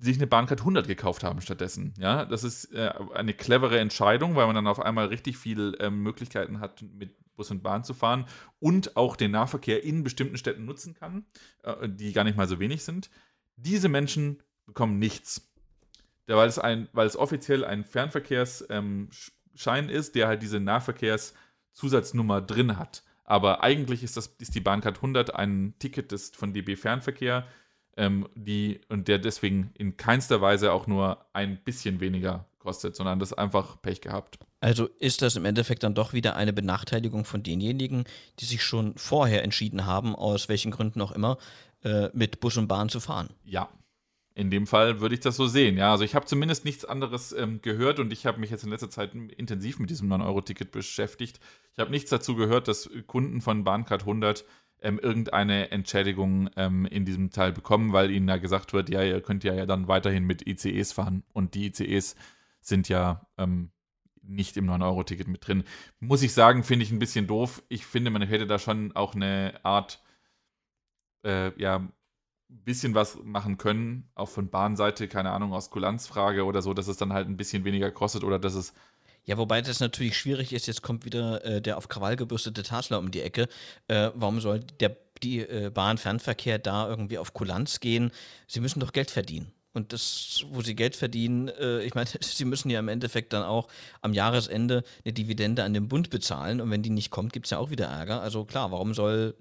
sich eine Bahncard 100 gekauft haben stattdessen. Ja, das ist äh, eine clevere Entscheidung, weil man dann auf einmal richtig viele ähm, Möglichkeiten hat, mit Bus und Bahn zu fahren und auch den Nahverkehr in bestimmten Städten nutzen kann, äh, die gar nicht mal so wenig sind. Diese Menschen bekommen nichts. weil, es ein, weil es offiziell ein Fernverkehrsschein ähm, ist, der halt diese Nahverkehrszusatznummer drin hat. Aber eigentlich ist, das, ist die Bahncard 100 ein Ticket des, von DB Fernverkehr, ähm, die, und der deswegen in keinster Weise auch nur ein bisschen weniger kostet, sondern das einfach Pech gehabt. Also ist das im Endeffekt dann doch wieder eine Benachteiligung von denjenigen, die sich schon vorher entschieden haben, aus welchen Gründen auch immer, äh, mit Bus und Bahn zu fahren. Ja. In dem Fall würde ich das so sehen. Ja, also ich habe zumindest nichts anderes ähm, gehört und ich habe mich jetzt in letzter Zeit intensiv mit diesem 9-Euro-Ticket beschäftigt. Ich habe nichts dazu gehört, dass Kunden von Bahncard 100 ähm, irgendeine Entschädigung ähm, in diesem Teil bekommen, weil ihnen da gesagt wird, ja, ihr könnt ja, ja dann weiterhin mit ICEs fahren und die ICEs sind ja ähm, nicht im 9-Euro-Ticket mit drin. Muss ich sagen, finde ich ein bisschen doof. Ich finde, man hätte da schon auch eine Art, äh, ja, ein bisschen was machen können, auch von Bahnseite, keine Ahnung, aus Kulanzfrage oder so, dass es dann halt ein bisschen weniger kostet oder dass es ja, wobei das natürlich schwierig ist. Jetzt kommt wieder äh, der auf Krawall gebürstete Tasler um die Ecke. Äh, warum soll der, die äh, Bahnfernverkehr da irgendwie auf Kulanz gehen? Sie müssen doch Geld verdienen. Und das, wo sie Geld verdienen, äh, ich meine, sie müssen ja im Endeffekt dann auch am Jahresende eine Dividende an den Bund bezahlen. Und wenn die nicht kommt, gibt es ja auch wieder Ärger. Also klar, warum soll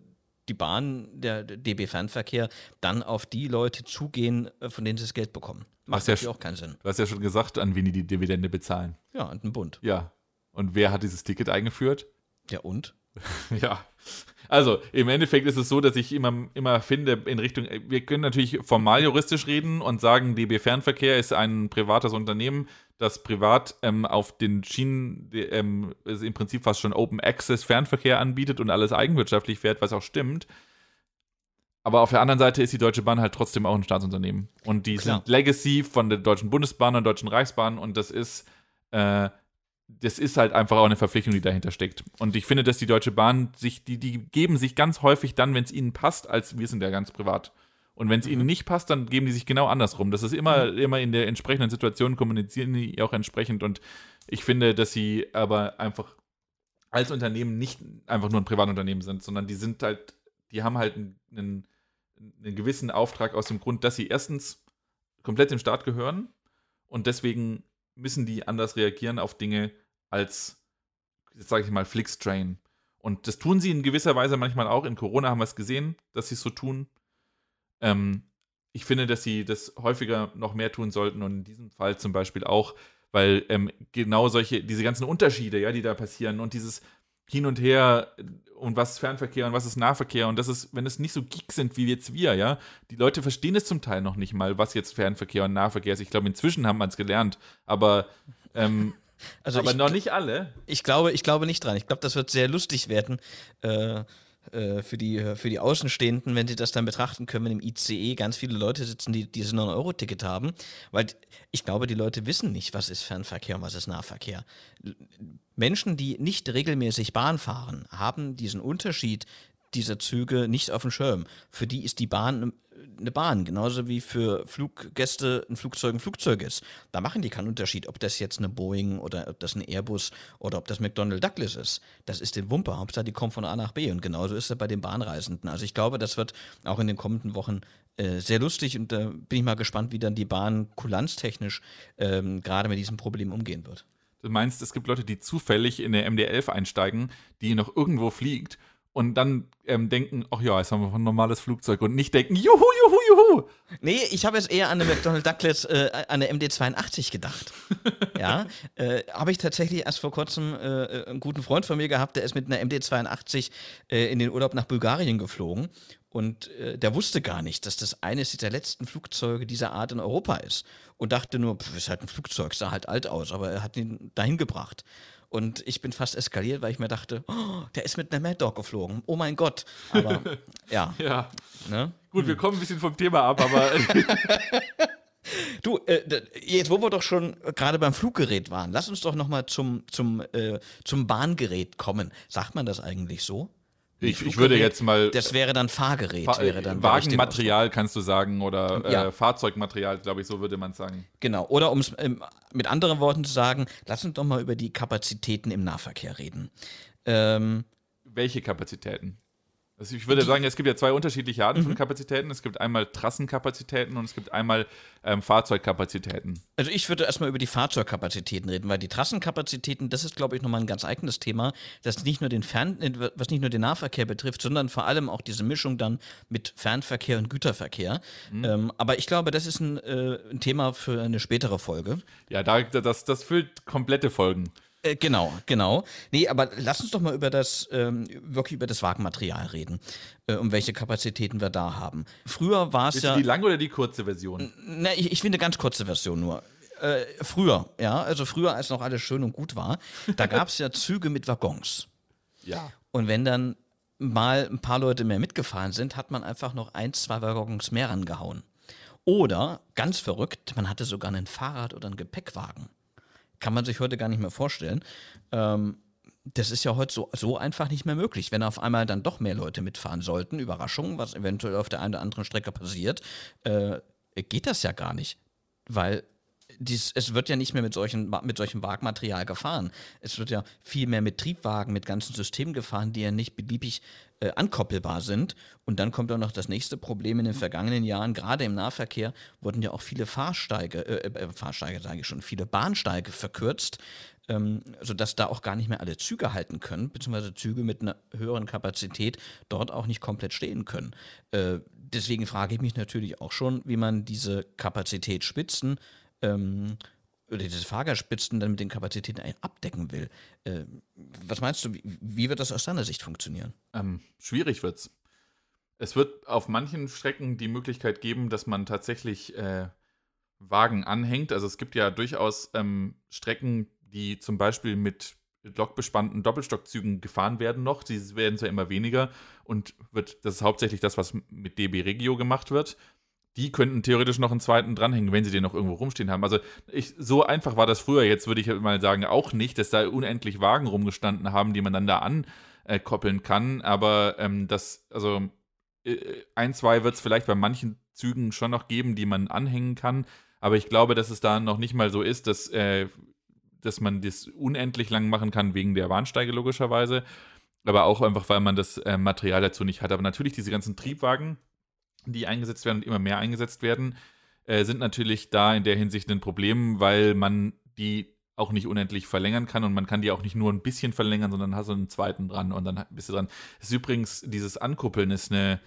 die Bahn, der DB Fernverkehr, dann auf die Leute zugehen, äh, von denen sie das Geld bekommen? Macht ja auch keinen Sinn. Du hast ja schon gesagt, an wen die die Dividende bezahlen. Ja, an den Bund. Ja. Und wer hat dieses Ticket eingeführt? Ja, und? ja. Also, im Endeffekt ist es so, dass ich immer, immer finde, in Richtung, wir können natürlich formal juristisch reden und sagen, DB Fernverkehr ist ein privates Unternehmen, das privat ähm, auf den Schienen ähm, im Prinzip fast schon Open Access Fernverkehr anbietet und alles eigenwirtschaftlich fährt, was auch stimmt. Aber auf der anderen Seite ist die Deutsche Bahn halt trotzdem auch ein Staatsunternehmen. Und die Klar. sind Legacy von der Deutschen Bundesbahn und der Deutschen Reichsbahn und das ist äh, das ist halt einfach auch eine Verpflichtung, die dahinter steckt. Und ich finde, dass die Deutsche Bahn sich, die, die geben sich ganz häufig dann, wenn es ihnen passt, als wir sind ja ganz privat. Und wenn es mhm. ihnen nicht passt, dann geben die sich genau andersrum. Das ist immer, mhm. immer in der entsprechenden Situation, kommunizieren die auch entsprechend. Und ich finde, dass sie aber einfach als Unternehmen nicht einfach nur ein Privatunternehmen sind, sondern die sind halt, die haben halt einen, einen, einen gewissen Auftrag aus dem Grund, dass sie erstens komplett dem Staat gehören und deswegen müssen die anders reagieren auf Dinge als, jetzt sage ich mal, Flixtrain. Und das tun sie in gewisser Weise manchmal auch. In Corona haben wir es gesehen, dass sie es so tun. Ähm, ich finde, dass sie das häufiger noch mehr tun sollten und in diesem Fall zum Beispiel auch, weil ähm, genau solche, diese ganzen Unterschiede, ja, die da passieren und dieses Hin und Her und was ist Fernverkehr und was ist Nahverkehr und das ist, wenn es nicht so geek sind wie jetzt wir, ja, die Leute verstehen es zum Teil noch nicht mal, was jetzt Fernverkehr und Nahverkehr ist. Ich glaube, inzwischen haben wir es gelernt, aber ähm, also aber ich, noch nicht alle. Ich glaube, ich glaube nicht dran. Ich glaube, das wird sehr lustig werden. Äh, äh, für die, für die Außenstehenden, wenn sie das dann betrachten können, wenn im ICE ganz viele Leute sitzen, die dieses 9-Euro-Ticket haben. Weil ich glaube, die Leute wissen nicht, was ist Fernverkehr und was ist Nahverkehr. Menschen, die nicht regelmäßig Bahn fahren, haben diesen Unterschied dieser Züge nicht auf dem Schirm. Für die ist die Bahn eine Bahn, genauso wie für Fluggäste ein Flugzeug ein Flugzeug ist. Da machen die keinen Unterschied, ob das jetzt eine Boeing oder ob das ein Airbus oder ob das McDonnell Douglas ist. Das ist den Wumper. Hauptsache, die kommen von A nach B. Und genauso ist es bei den Bahnreisenden. Also ich glaube, das wird auch in den kommenden Wochen äh, sehr lustig und da äh, bin ich mal gespannt, wie dann die Bahn kulanztechnisch ähm, gerade mit diesem Problem umgehen wird. Du meinst, es gibt Leute, die zufällig in der MD-11 einsteigen, die noch irgendwo fliegt und dann ähm, denken, ach ja, jetzt haben wir ein normales Flugzeug und nicht denken, juhu, juhu, juhu. Nee, ich habe jetzt eher an eine McDonnell Douglas, äh, an eine MD-82 gedacht. ja, äh, habe ich tatsächlich erst vor kurzem äh, einen guten Freund von mir gehabt, der ist mit einer MD-82 äh, in den Urlaub nach Bulgarien geflogen und äh, der wusste gar nicht, dass das eines der letzten Flugzeuge dieser Art in Europa ist und dachte nur, pff, ist halt ein Flugzeug, sah halt alt aus, aber er hat ihn dahin gebracht. Und ich bin fast eskaliert, weil ich mir dachte, oh, der ist mit einer Mad Dog geflogen. Oh mein Gott. Aber ja. ja. Ne? Gut, hm. wir kommen ein bisschen vom Thema ab, aber. Du, äh, jetzt wo wir doch schon gerade beim Fluggerät waren, lass uns doch nochmal zum, zum, äh, zum Bahngerät kommen. Sagt man das eigentlich so? Ich, ich, würde jetzt mal. Das wäre dann Fahrgerät. Fa wäre dann, Wagenmaterial kannst du sagen oder äh, ja. Fahrzeugmaterial, glaube ich, so würde man sagen. Genau. Oder um es ähm, mit anderen Worten zu sagen, lass uns doch mal über die Kapazitäten im Nahverkehr reden. Ähm, Welche Kapazitäten? Also ich würde sagen, es gibt ja zwei unterschiedliche Arten mhm. von Kapazitäten. Es gibt einmal Trassenkapazitäten und es gibt einmal ähm, Fahrzeugkapazitäten. Also ich würde erstmal über die Fahrzeugkapazitäten reden, weil die Trassenkapazitäten, das ist, glaube ich, nochmal ein ganz eigenes Thema, das nicht nur den Fern, was nicht nur den Nahverkehr betrifft, sondern vor allem auch diese Mischung dann mit Fernverkehr und Güterverkehr. Mhm. Ähm, aber ich glaube, das ist ein, äh, ein, Thema für eine spätere Folge. Ja, da, das, das füllt komplette Folgen. Äh, genau, genau. Nee, aber lass uns doch mal über das, ähm, wirklich über das Wagenmaterial reden, äh, um welche Kapazitäten wir da haben. Früher war es ja. die lange oder die kurze Version? Na, ich, ich will eine ganz kurze Version nur. Äh, früher, ja, also früher, als noch alles schön und gut war, da gab es ja Züge mit Waggons. Ja. Und wenn dann mal ein paar Leute mehr mitgefahren sind, hat man einfach noch ein, zwei Waggons mehr rangehauen. Oder, ganz verrückt, man hatte sogar ein Fahrrad oder einen Gepäckwagen kann man sich heute gar nicht mehr vorstellen. Ähm, das ist ja heute so, so einfach nicht mehr möglich. Wenn auf einmal dann doch mehr Leute mitfahren sollten, Überraschung, was eventuell auf der einen oder anderen Strecke passiert, äh, geht das ja gar nicht. Weil dies, es wird ja nicht mehr mit, solchen, mit solchem Wagenmaterial gefahren. Es wird ja viel mehr mit Triebwagen, mit ganzen Systemen gefahren, die ja nicht beliebig äh, ankoppelbar sind. Und dann kommt auch noch das nächste Problem. In den vergangenen Jahren, gerade im Nahverkehr, wurden ja auch viele Fahrsteige, äh, äh, Fahrsteige sage ich schon, viele Bahnsteige verkürzt, ähm, sodass da auch gar nicht mehr alle Züge halten können, beziehungsweise Züge mit einer höheren Kapazität dort auch nicht komplett stehen können. Äh, deswegen frage ich mich natürlich auch schon, wie man diese Kapazitätsspitzen ähm, oder diese Fahrgastspitzen dann mit den Kapazitäten abdecken will. Äh, was meinst du, wie, wie, wird das aus deiner Sicht funktionieren? Ähm, schwierig wird's. Es wird auf manchen Strecken die Möglichkeit geben, dass man tatsächlich äh, Wagen anhängt. Also es gibt ja durchaus ähm, Strecken, die zum Beispiel mit lokbespannten Doppelstockzügen gefahren werden noch. Die werden zwar immer weniger und wird, das ist hauptsächlich das, was mit DB Regio gemacht wird die könnten theoretisch noch einen zweiten dranhängen, wenn sie den noch irgendwo rumstehen haben. Also ich, so einfach war das früher. Jetzt würde ich mal sagen, auch nicht, dass da unendlich Wagen rumgestanden haben, die man dann da ankoppeln kann. Aber ähm, das, also äh, ein, zwei wird es vielleicht bei manchen Zügen schon noch geben, die man anhängen kann. Aber ich glaube, dass es da noch nicht mal so ist, dass, äh, dass man das unendlich lang machen kann, wegen der Bahnsteige logischerweise. Aber auch einfach, weil man das äh, Material dazu nicht hat. Aber natürlich diese ganzen Triebwagen, die eingesetzt werden und immer mehr eingesetzt werden, äh, sind natürlich da in der Hinsicht ein Problem, weil man die auch nicht unendlich verlängern kann und man kann die auch nicht nur ein bisschen verlängern, sondern hast du einen zweiten dran und dann bist du dran. Das ist übrigens, dieses Ankuppeln ist eine,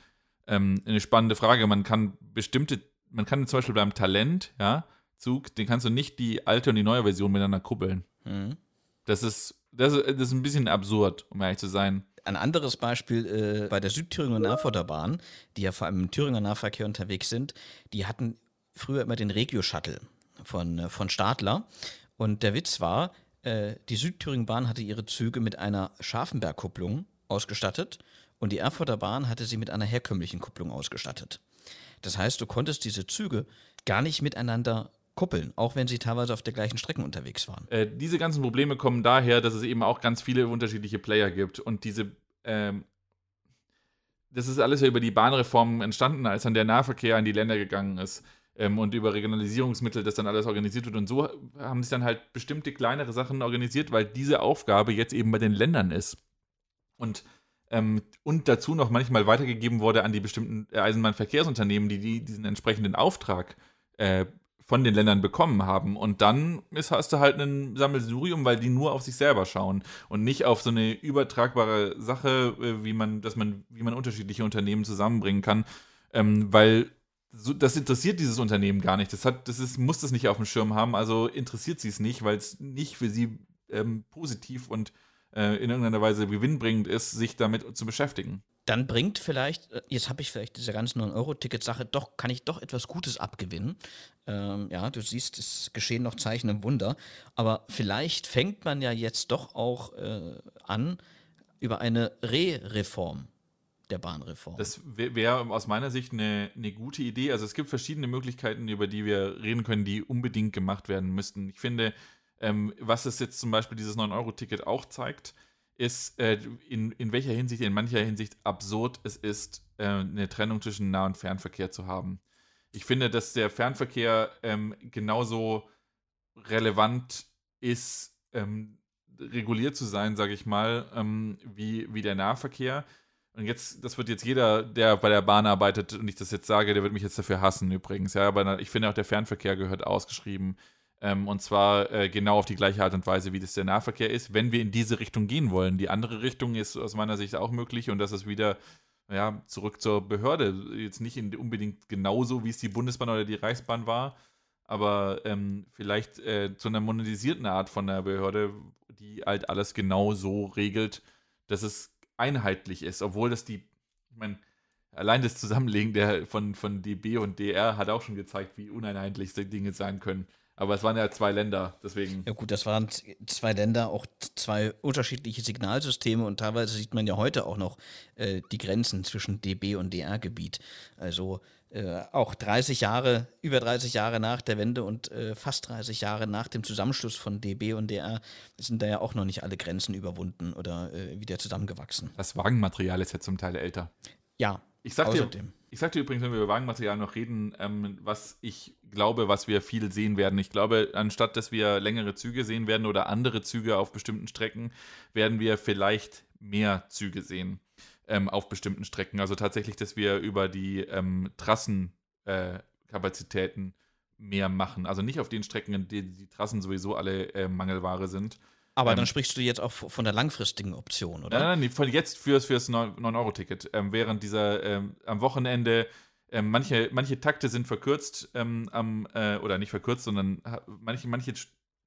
ähm, eine spannende Frage. Man kann bestimmte, man kann zum Beispiel beim Talent, ja, Zug, den kannst du nicht die alte und die neue Version miteinander kuppeln. Mhm. Das ist, das das ist ein bisschen absurd, um ehrlich zu sein. Ein anderes Beispiel äh, bei der Südthüringer Bahn, die ja vor allem im Thüringer Nahverkehr unterwegs sind, die hatten früher immer den Regio-Shuttle von, äh, von Stadler. Und der Witz war, äh, die Südthüringer Bahn hatte ihre Züge mit einer Scharfenberg-Kupplung ausgestattet und die Erfurter Bahn hatte sie mit einer herkömmlichen Kupplung ausgestattet. Das heißt, du konntest diese Züge gar nicht miteinander kuppeln, auch wenn sie teilweise auf der gleichen Strecke unterwegs waren. Äh, diese ganzen Probleme kommen daher, dass es eben auch ganz viele unterschiedliche Player gibt und diese, ähm, das ist alles ja über die Bahnreform entstanden, als dann der Nahverkehr in die Länder gegangen ist ähm, und über Regionalisierungsmittel das dann alles organisiert wird. Und so haben sich dann halt bestimmte kleinere Sachen organisiert, weil diese Aufgabe jetzt eben bei den Ländern ist. Und, ähm, und dazu noch manchmal weitergegeben wurde an die bestimmten Eisenbahnverkehrsunternehmen, die, die diesen entsprechenden Auftrag äh, von den Ländern bekommen haben. Und dann ist, hast du halt ein Sammelsurium, weil die nur auf sich selber schauen und nicht auf so eine übertragbare Sache, äh, wie man, dass man, wie man unterschiedliche Unternehmen zusammenbringen kann. Ähm, weil so, das interessiert dieses Unternehmen gar nicht. Das, hat, das ist, muss das nicht auf dem Schirm haben, also interessiert sie es nicht, weil es nicht für sie ähm, positiv und äh, in irgendeiner Weise gewinnbringend ist, sich damit zu beschäftigen dann bringt vielleicht, äh, jetzt habe ich vielleicht diese ganzen 9-Euro-Ticket-Sache, doch, kann ich doch etwas Gutes abgewinnen. Ähm, ja, du siehst, es geschehen noch Zeichen im Wunder. Aber vielleicht fängt man ja jetzt doch auch äh, an über eine Re-Reform der Bahnreform. Das wäre aus meiner Sicht eine, eine gute Idee. Also es gibt verschiedene Möglichkeiten, über die wir reden können, die unbedingt gemacht werden müssten. Ich finde, ähm, was es jetzt zum Beispiel dieses 9-Euro-Ticket auch zeigt, ist äh, in, in welcher Hinsicht, in mancher Hinsicht absurd es ist, äh, eine Trennung zwischen Nah- und Fernverkehr zu haben. Ich finde, dass der Fernverkehr ähm, genauso relevant ist, ähm, reguliert zu sein, sage ich mal, ähm, wie, wie der Nahverkehr. Und jetzt, das wird jetzt jeder, der bei der Bahn arbeitet und ich das jetzt sage, der wird mich jetzt dafür hassen übrigens. Ja, aber ich finde auch, der Fernverkehr gehört ausgeschrieben. Ähm, und zwar äh, genau auf die gleiche Art und Weise, wie das der Nahverkehr ist, wenn wir in diese Richtung gehen wollen. Die andere Richtung ist aus meiner Sicht auch möglich und das ist wieder ja, zurück zur Behörde. Jetzt nicht unbedingt genauso, wie es die Bundesbahn oder die Reichsbahn war, aber ähm, vielleicht äh, zu einer monetisierten Art von der Behörde, die halt alles genau so regelt, dass es einheitlich ist, obwohl das die, ich meine, allein das Zusammenlegen der, von, von DB und DR hat auch schon gezeigt, wie uneinheitlich Dinge sein können. Aber es waren ja zwei Länder, deswegen. Ja gut, das waren zwei Länder, auch zwei unterschiedliche Signalsysteme und teilweise sieht man ja heute auch noch äh, die Grenzen zwischen DB und DR-Gebiet. Also äh, auch 30 Jahre, über 30 Jahre nach der Wende und äh, fast 30 Jahre nach dem Zusammenschluss von DB und DR sind da ja auch noch nicht alle Grenzen überwunden oder äh, wieder zusammengewachsen. Das Wagenmaterial ist ja zum Teil älter. Ja, ich sag außerdem. Dir, ich sagte übrigens, wenn wir über Wagenmaterial noch reden, ähm, was ich glaube, was wir viel sehen werden. Ich glaube, anstatt dass wir längere Züge sehen werden oder andere Züge auf bestimmten Strecken, werden wir vielleicht mehr Züge sehen ähm, auf bestimmten Strecken. Also tatsächlich, dass wir über die ähm, Trassenkapazitäten äh, mehr machen. Also nicht auf den Strecken, in denen die Trassen sowieso alle äh, Mangelware sind. Aber ähm, dann sprichst du jetzt auch von der langfristigen Option, oder? Nein, nein, nein von jetzt fürs, fürs 9-Euro-Ticket. Ähm, während dieser ähm, am Wochenende ähm, manche, manche Takte sind verkürzt ähm, am, äh, oder nicht verkürzt, sondern manche, manche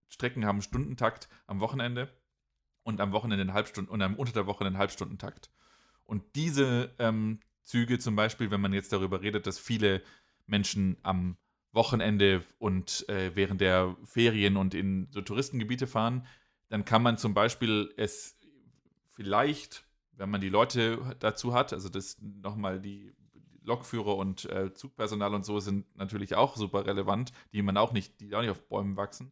Strecken haben Stundentakt am Wochenende und am Wochenende einen Halbstunden und am, unter der Woche einen Halbstundentakt. Und diese ähm, Züge zum Beispiel, wenn man jetzt darüber redet, dass viele Menschen am Wochenende und äh, während der Ferien und in so Touristengebiete fahren, dann kann man zum Beispiel es vielleicht, wenn man die Leute dazu hat, also das nochmal die Lokführer und äh, Zugpersonal und so sind natürlich auch super relevant, die man auch nicht, die auch nicht auf Bäumen wachsen.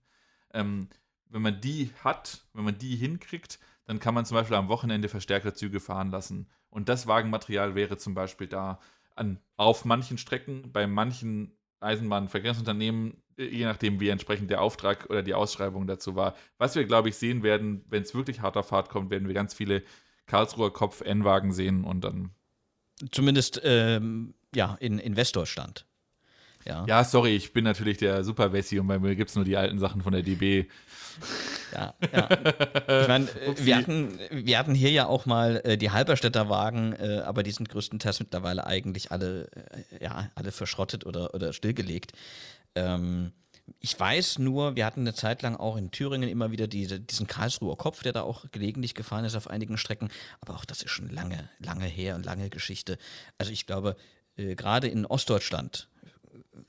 Ähm, wenn man die hat, wenn man die hinkriegt, dann kann man zum Beispiel am Wochenende verstärkte Züge fahren lassen. Und das Wagenmaterial wäre zum Beispiel da an, auf manchen Strecken, bei manchen Eisenbahnverkehrsunternehmen je nachdem, wie entsprechend der Auftrag oder die Ausschreibung dazu war. Was wir, glaube ich, sehen werden, wenn es wirklich hart auf Fahrt kommt, werden wir ganz viele Karlsruher Kopf-N-Wagen sehen und dann. Zumindest ähm, ja, in, in Westdeutschland. Ja. ja, sorry, ich bin natürlich der Super Wessi und bei mir gibt es nur die alten Sachen von der DB. Ja, ja. Ich meine, wir hatten, wir hatten hier ja auch mal äh, die Halberstädter Wagen, äh, aber die sind größtenteils mittlerweile eigentlich alle, äh, ja, alle verschrottet oder, oder stillgelegt. Ähm, ich weiß nur, wir hatten eine Zeit lang auch in Thüringen immer wieder diese, diesen Karlsruher Kopf, der da auch gelegentlich gefahren ist auf einigen Strecken. Aber auch das ist schon lange, lange her und lange Geschichte. Also ich glaube, äh, gerade in Ostdeutschland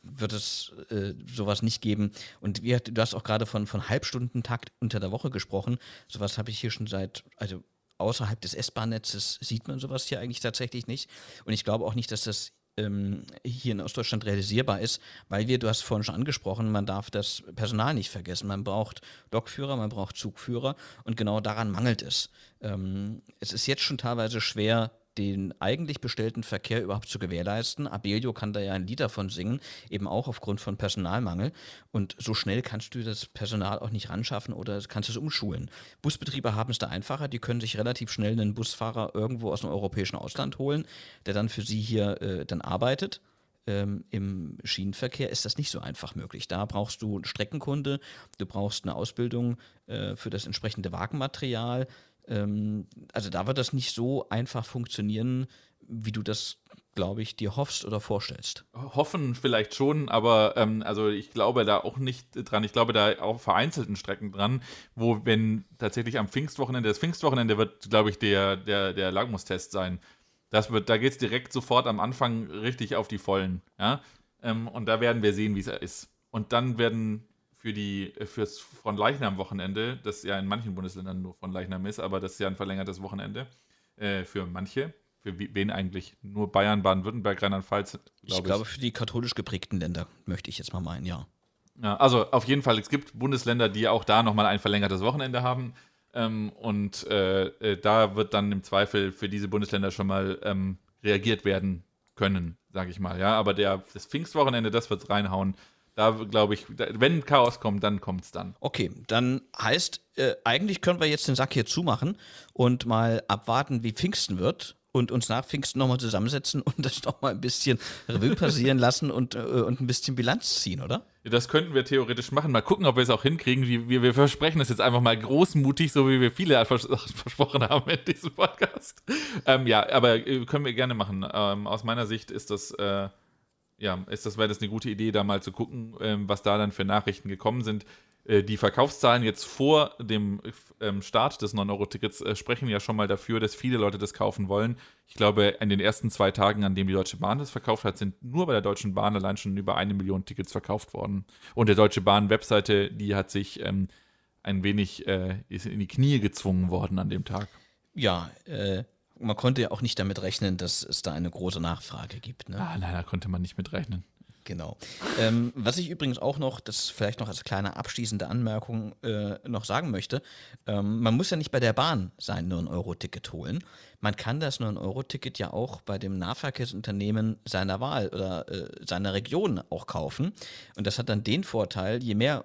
wird es äh, sowas nicht geben. Und wir, du hast auch gerade von, von Halbstundentakt unter der Woche gesprochen. Sowas habe ich hier schon seit, also außerhalb des S-Bahn-Netzes sieht man sowas hier eigentlich tatsächlich nicht. Und ich glaube auch nicht, dass das ähm, hier in Ostdeutschland realisierbar ist, weil wir, du hast vorhin schon angesprochen, man darf das Personal nicht vergessen. Man braucht Lokführer, man braucht Zugführer und genau daran mangelt es. Ähm, es ist jetzt schon teilweise schwer, den eigentlich bestellten Verkehr überhaupt zu gewährleisten. Abelio kann da ja ein Lied davon singen, eben auch aufgrund von Personalmangel. Und so schnell kannst du das Personal auch nicht ranschaffen oder kannst es umschulen. Busbetriebe haben es da einfacher, die können sich relativ schnell einen Busfahrer irgendwo aus dem europäischen Ausland holen, der dann für sie hier äh, dann arbeitet. Ähm, Im Schienenverkehr ist das nicht so einfach möglich. Da brauchst du Streckenkunde, du brauchst eine Ausbildung äh, für das entsprechende Wagenmaterial, ähm, also da wird das nicht so einfach funktionieren, wie du das, glaube ich, dir hoffst oder vorstellst. Hoffen vielleicht schon, aber ähm, also ich glaube da auch nicht dran. Ich glaube da auf vereinzelten Strecken dran, wo wenn tatsächlich am Pfingstwochenende, das Pfingstwochenende wird, glaube ich, der, der, der Lagmustest sein. Das wird, da geht es direkt sofort am Anfang richtig auf die Vollen. Ja? Ähm, und da werden wir sehen, wie es ist. Und dann werden für die fürs von Leichnam Wochenende, das ja in manchen Bundesländern nur von Leichnam ist, aber das ist ja ein verlängertes Wochenende äh, für manche. Für wen eigentlich? Nur Bayern, Baden-Württemberg, Rheinland-Pfalz, glaube ich. Ich glaube, für die katholisch geprägten Länder möchte ich jetzt mal meinen, ja. ja. Also auf jeden Fall, es gibt Bundesländer, die auch da nochmal ein verlängertes Wochenende haben. Ähm, und äh, äh, da wird dann im Zweifel für diese Bundesländer schon mal ähm, reagiert werden können, sage ich mal. Ja, aber der, das Pfingstwochenende, das wird reinhauen. Da glaube ich, wenn Chaos kommt, dann kommt es dann. Okay, dann heißt, äh, eigentlich können wir jetzt den Sack hier zumachen und mal abwarten, wie Pfingsten wird und uns nach Pfingsten nochmal zusammensetzen und das nochmal ein bisschen Revue passieren lassen und, äh, und ein bisschen Bilanz ziehen, oder? Das könnten wir theoretisch machen. Mal gucken, ob wir es auch hinkriegen. Wir, wir versprechen es jetzt einfach mal großmutig, so wie wir viele vers versprochen haben in diesem Podcast. Ähm, ja, aber äh, können wir gerne machen. Ähm, aus meiner Sicht ist das. Äh, ja, ist das, wäre das eine gute Idee, da mal zu gucken, ähm, was da dann für Nachrichten gekommen sind. Äh, die Verkaufszahlen jetzt vor dem ähm, Start des 9-Euro-Tickets äh, sprechen ja schon mal dafür, dass viele Leute das kaufen wollen. Ich glaube, in den ersten zwei Tagen, an dem die Deutsche Bahn das verkauft hat, sind nur bei der Deutschen Bahn allein schon über eine Million Tickets verkauft worden. Und der Deutsche Bahn-Webseite, die hat sich ähm, ein wenig äh, in die Knie gezwungen worden an dem Tag. Ja, äh, man konnte ja auch nicht damit rechnen, dass es da eine große Nachfrage gibt. Ne? Ah, leider konnte man nicht mit rechnen. Genau. Ähm, was ich übrigens auch noch, das vielleicht noch als kleine abschließende Anmerkung äh, noch sagen möchte, ähm, man muss ja nicht bei der Bahn sein 9-Euro-Ticket holen. Man kann das 9-Euro-Ticket ja auch bei dem Nahverkehrsunternehmen seiner Wahl oder äh, seiner Region auch kaufen. Und das hat dann den Vorteil, je mehr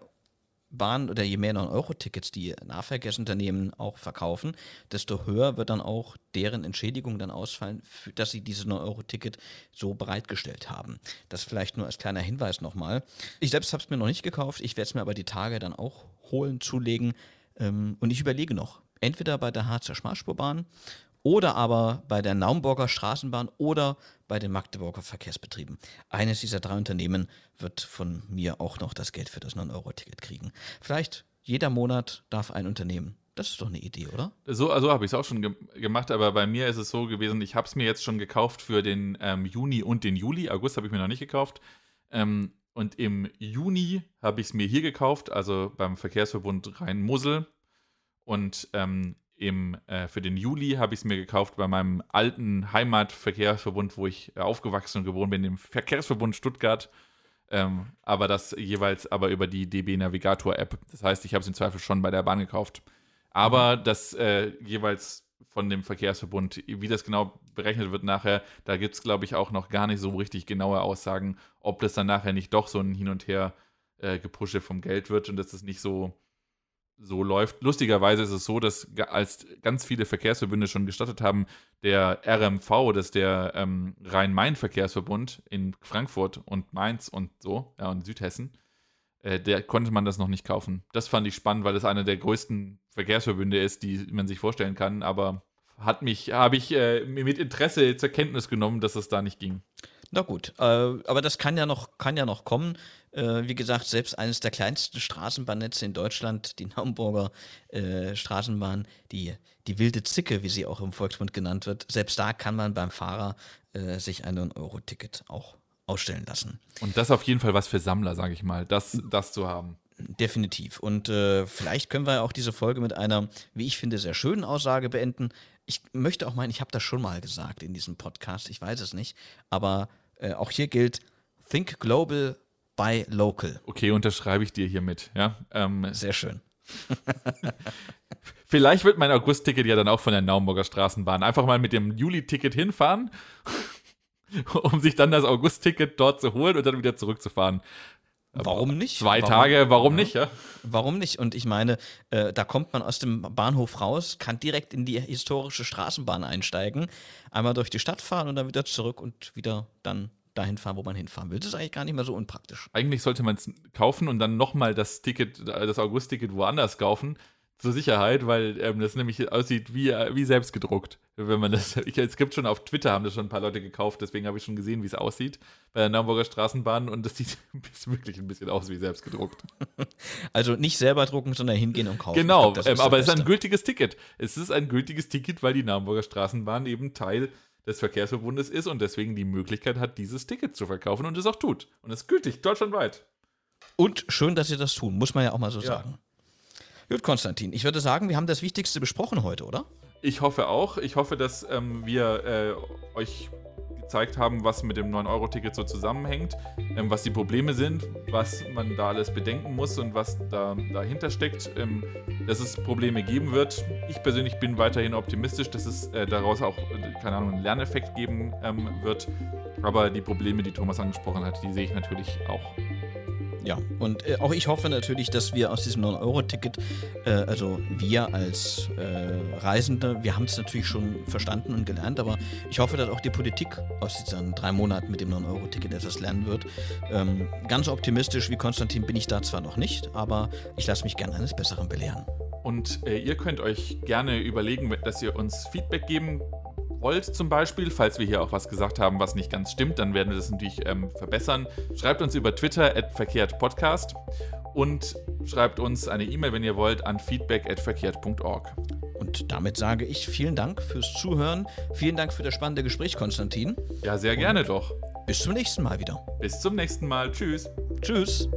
Bahn oder je mehr 9-Euro-Tickets die Nahverkehrsunternehmen auch verkaufen, desto höher wird dann auch deren Entschädigung dann ausfallen, dass sie dieses 9-Euro-Ticket so bereitgestellt haben. Das vielleicht nur als kleiner Hinweis nochmal. Ich selbst habe es mir noch nicht gekauft, ich werde es mir aber die Tage dann auch holen, zulegen. Ähm, und ich überlege noch, entweder bei der Harzer Schmalspurbahn oder aber bei der Naumburger Straßenbahn oder bei den Magdeburger Verkehrsbetrieben. Eines dieser drei Unternehmen wird von mir auch noch das Geld für das 9-Euro-Ticket kriegen. Vielleicht jeder Monat darf ein Unternehmen. Das ist doch eine Idee, oder? So also habe ich es auch schon ge gemacht, aber bei mir ist es so gewesen, ich habe es mir jetzt schon gekauft für den ähm, Juni und den Juli. August habe ich mir noch nicht gekauft. Ähm, und im Juni habe ich es mir hier gekauft, also beim Verkehrsverbund Rhein-Mosel. Und ähm, im, äh, für den Juli habe ich es mir gekauft bei meinem alten Heimatverkehrsverbund, wo ich äh, aufgewachsen und geboren bin, dem Verkehrsverbund Stuttgart. Ähm, aber das jeweils aber über die DB Navigator App. Das heißt, ich habe es im Zweifel schon bei der Bahn gekauft. Aber mhm. das äh, jeweils von dem Verkehrsverbund, wie das genau berechnet wird nachher, da gibt es, glaube ich, auch noch gar nicht so richtig genaue Aussagen, ob das dann nachher nicht doch so ein Hin und Her äh, Gepusche vom Geld wird und dass das nicht so so läuft. Lustigerweise ist es so, dass als ganz viele Verkehrsverbünde schon gestattet haben, der RMV, das ist der ähm, Rhein-Main-Verkehrsverbund in Frankfurt und Mainz und so, ja, und Südhessen, äh, der konnte man das noch nicht kaufen. Das fand ich spannend, weil es einer der größten Verkehrsverbünde ist, die man sich vorstellen kann, aber hat mich, habe ich äh, mit Interesse zur Kenntnis genommen, dass es da nicht ging. Na gut, äh, aber das kann ja noch, kann ja noch kommen. Äh, wie gesagt, selbst eines der kleinsten Straßenbahnnetze in Deutschland, die Naumburger äh, Straßenbahn, die, die wilde Zicke, wie sie auch im Volksmund genannt wird, selbst da kann man beim Fahrer äh, sich ein 9-Euro-Ticket auch ausstellen lassen. Und das auf jeden Fall was für Sammler, sage ich mal, das, das zu haben. Definitiv. Und äh, vielleicht können wir auch diese Folge mit einer, wie ich finde, sehr schönen Aussage beenden ich möchte auch meinen, ich habe das schon mal gesagt in diesem Podcast, ich weiß es nicht, aber äh, auch hier gilt, think global, buy local. Okay, unterschreibe ich dir hiermit, ja. Ähm, Sehr schön. Vielleicht wird mein August-Ticket ja dann auch von der Naumburger Straßenbahn. Einfach mal mit dem Juli-Ticket hinfahren, um sich dann das August-Ticket dort zu holen und dann wieder zurückzufahren. Warum nicht? Zwei warum, Tage, warum nicht, ja? Warum nicht? Und ich meine, äh, da kommt man aus dem Bahnhof raus, kann direkt in die historische Straßenbahn einsteigen, einmal durch die Stadt fahren und dann wieder zurück und wieder dann dahin fahren, wo man hinfahren will. Das ist eigentlich gar nicht mehr so unpraktisch. Eigentlich sollte man es kaufen und dann nochmal das Ticket, das August-Ticket woanders kaufen, zur Sicherheit, weil ähm, das nämlich aussieht wie, wie selbst gedruckt. Wenn man das, ich, es gibt schon auf Twitter, haben das schon ein paar Leute gekauft, deswegen habe ich schon gesehen, wie es aussieht bei der Naumburger Straßenbahn und das sieht wirklich ein bisschen aus wie selbst gedruckt. Also nicht selber drucken, sondern hingehen und kaufen. Genau, glaub, ähm, aber es ist ein gültiges Ticket. Es ist ein gültiges Ticket, weil die Naumburger Straßenbahn eben Teil des Verkehrsverbundes ist und deswegen die Möglichkeit hat, dieses Ticket zu verkaufen und es auch tut. Und es ist gültig, deutschlandweit. Und schön, dass sie das tun, muss man ja auch mal so ja. sagen. Gut, Konstantin, ich würde sagen, wir haben das Wichtigste besprochen heute, oder? Ich hoffe auch. Ich hoffe, dass ähm, wir äh, euch gezeigt haben, was mit dem 9-Euro-Ticket so zusammenhängt, ähm, was die Probleme sind, was man da alles bedenken muss und was da dahinter steckt, ähm, dass es Probleme geben wird. Ich persönlich bin weiterhin optimistisch, dass es äh, daraus auch, äh, keine Ahnung, einen Lerneffekt geben ähm, wird. Aber die Probleme, die Thomas angesprochen hat, die sehe ich natürlich auch. Ja, und äh, auch ich hoffe natürlich, dass wir aus diesem 9-Euro-Ticket, äh, also wir als äh, Reisende, wir haben es natürlich schon verstanden und gelernt, aber ich hoffe, dass auch die Politik aus diesen drei Monaten mit dem 9-Euro-Ticket etwas lernen wird. Ähm, ganz optimistisch wie Konstantin bin ich da zwar noch nicht, aber ich lasse mich gerne eines Besseren belehren. Und äh, ihr könnt euch gerne überlegen, dass ihr uns Feedback geben wollt zum Beispiel, falls wir hier auch was gesagt haben, was nicht ganz stimmt, dann werden wir das natürlich ähm, verbessern. Schreibt uns über Twitter at verkehrtpodcast und schreibt uns eine E-Mail, wenn ihr wollt, an feedback at verkehrt.org. Und damit sage ich vielen Dank fürs Zuhören. Vielen Dank für das spannende Gespräch, Konstantin. Ja, sehr gerne doch. Bis zum nächsten Mal wieder. Bis zum nächsten Mal. Tschüss. Tschüss.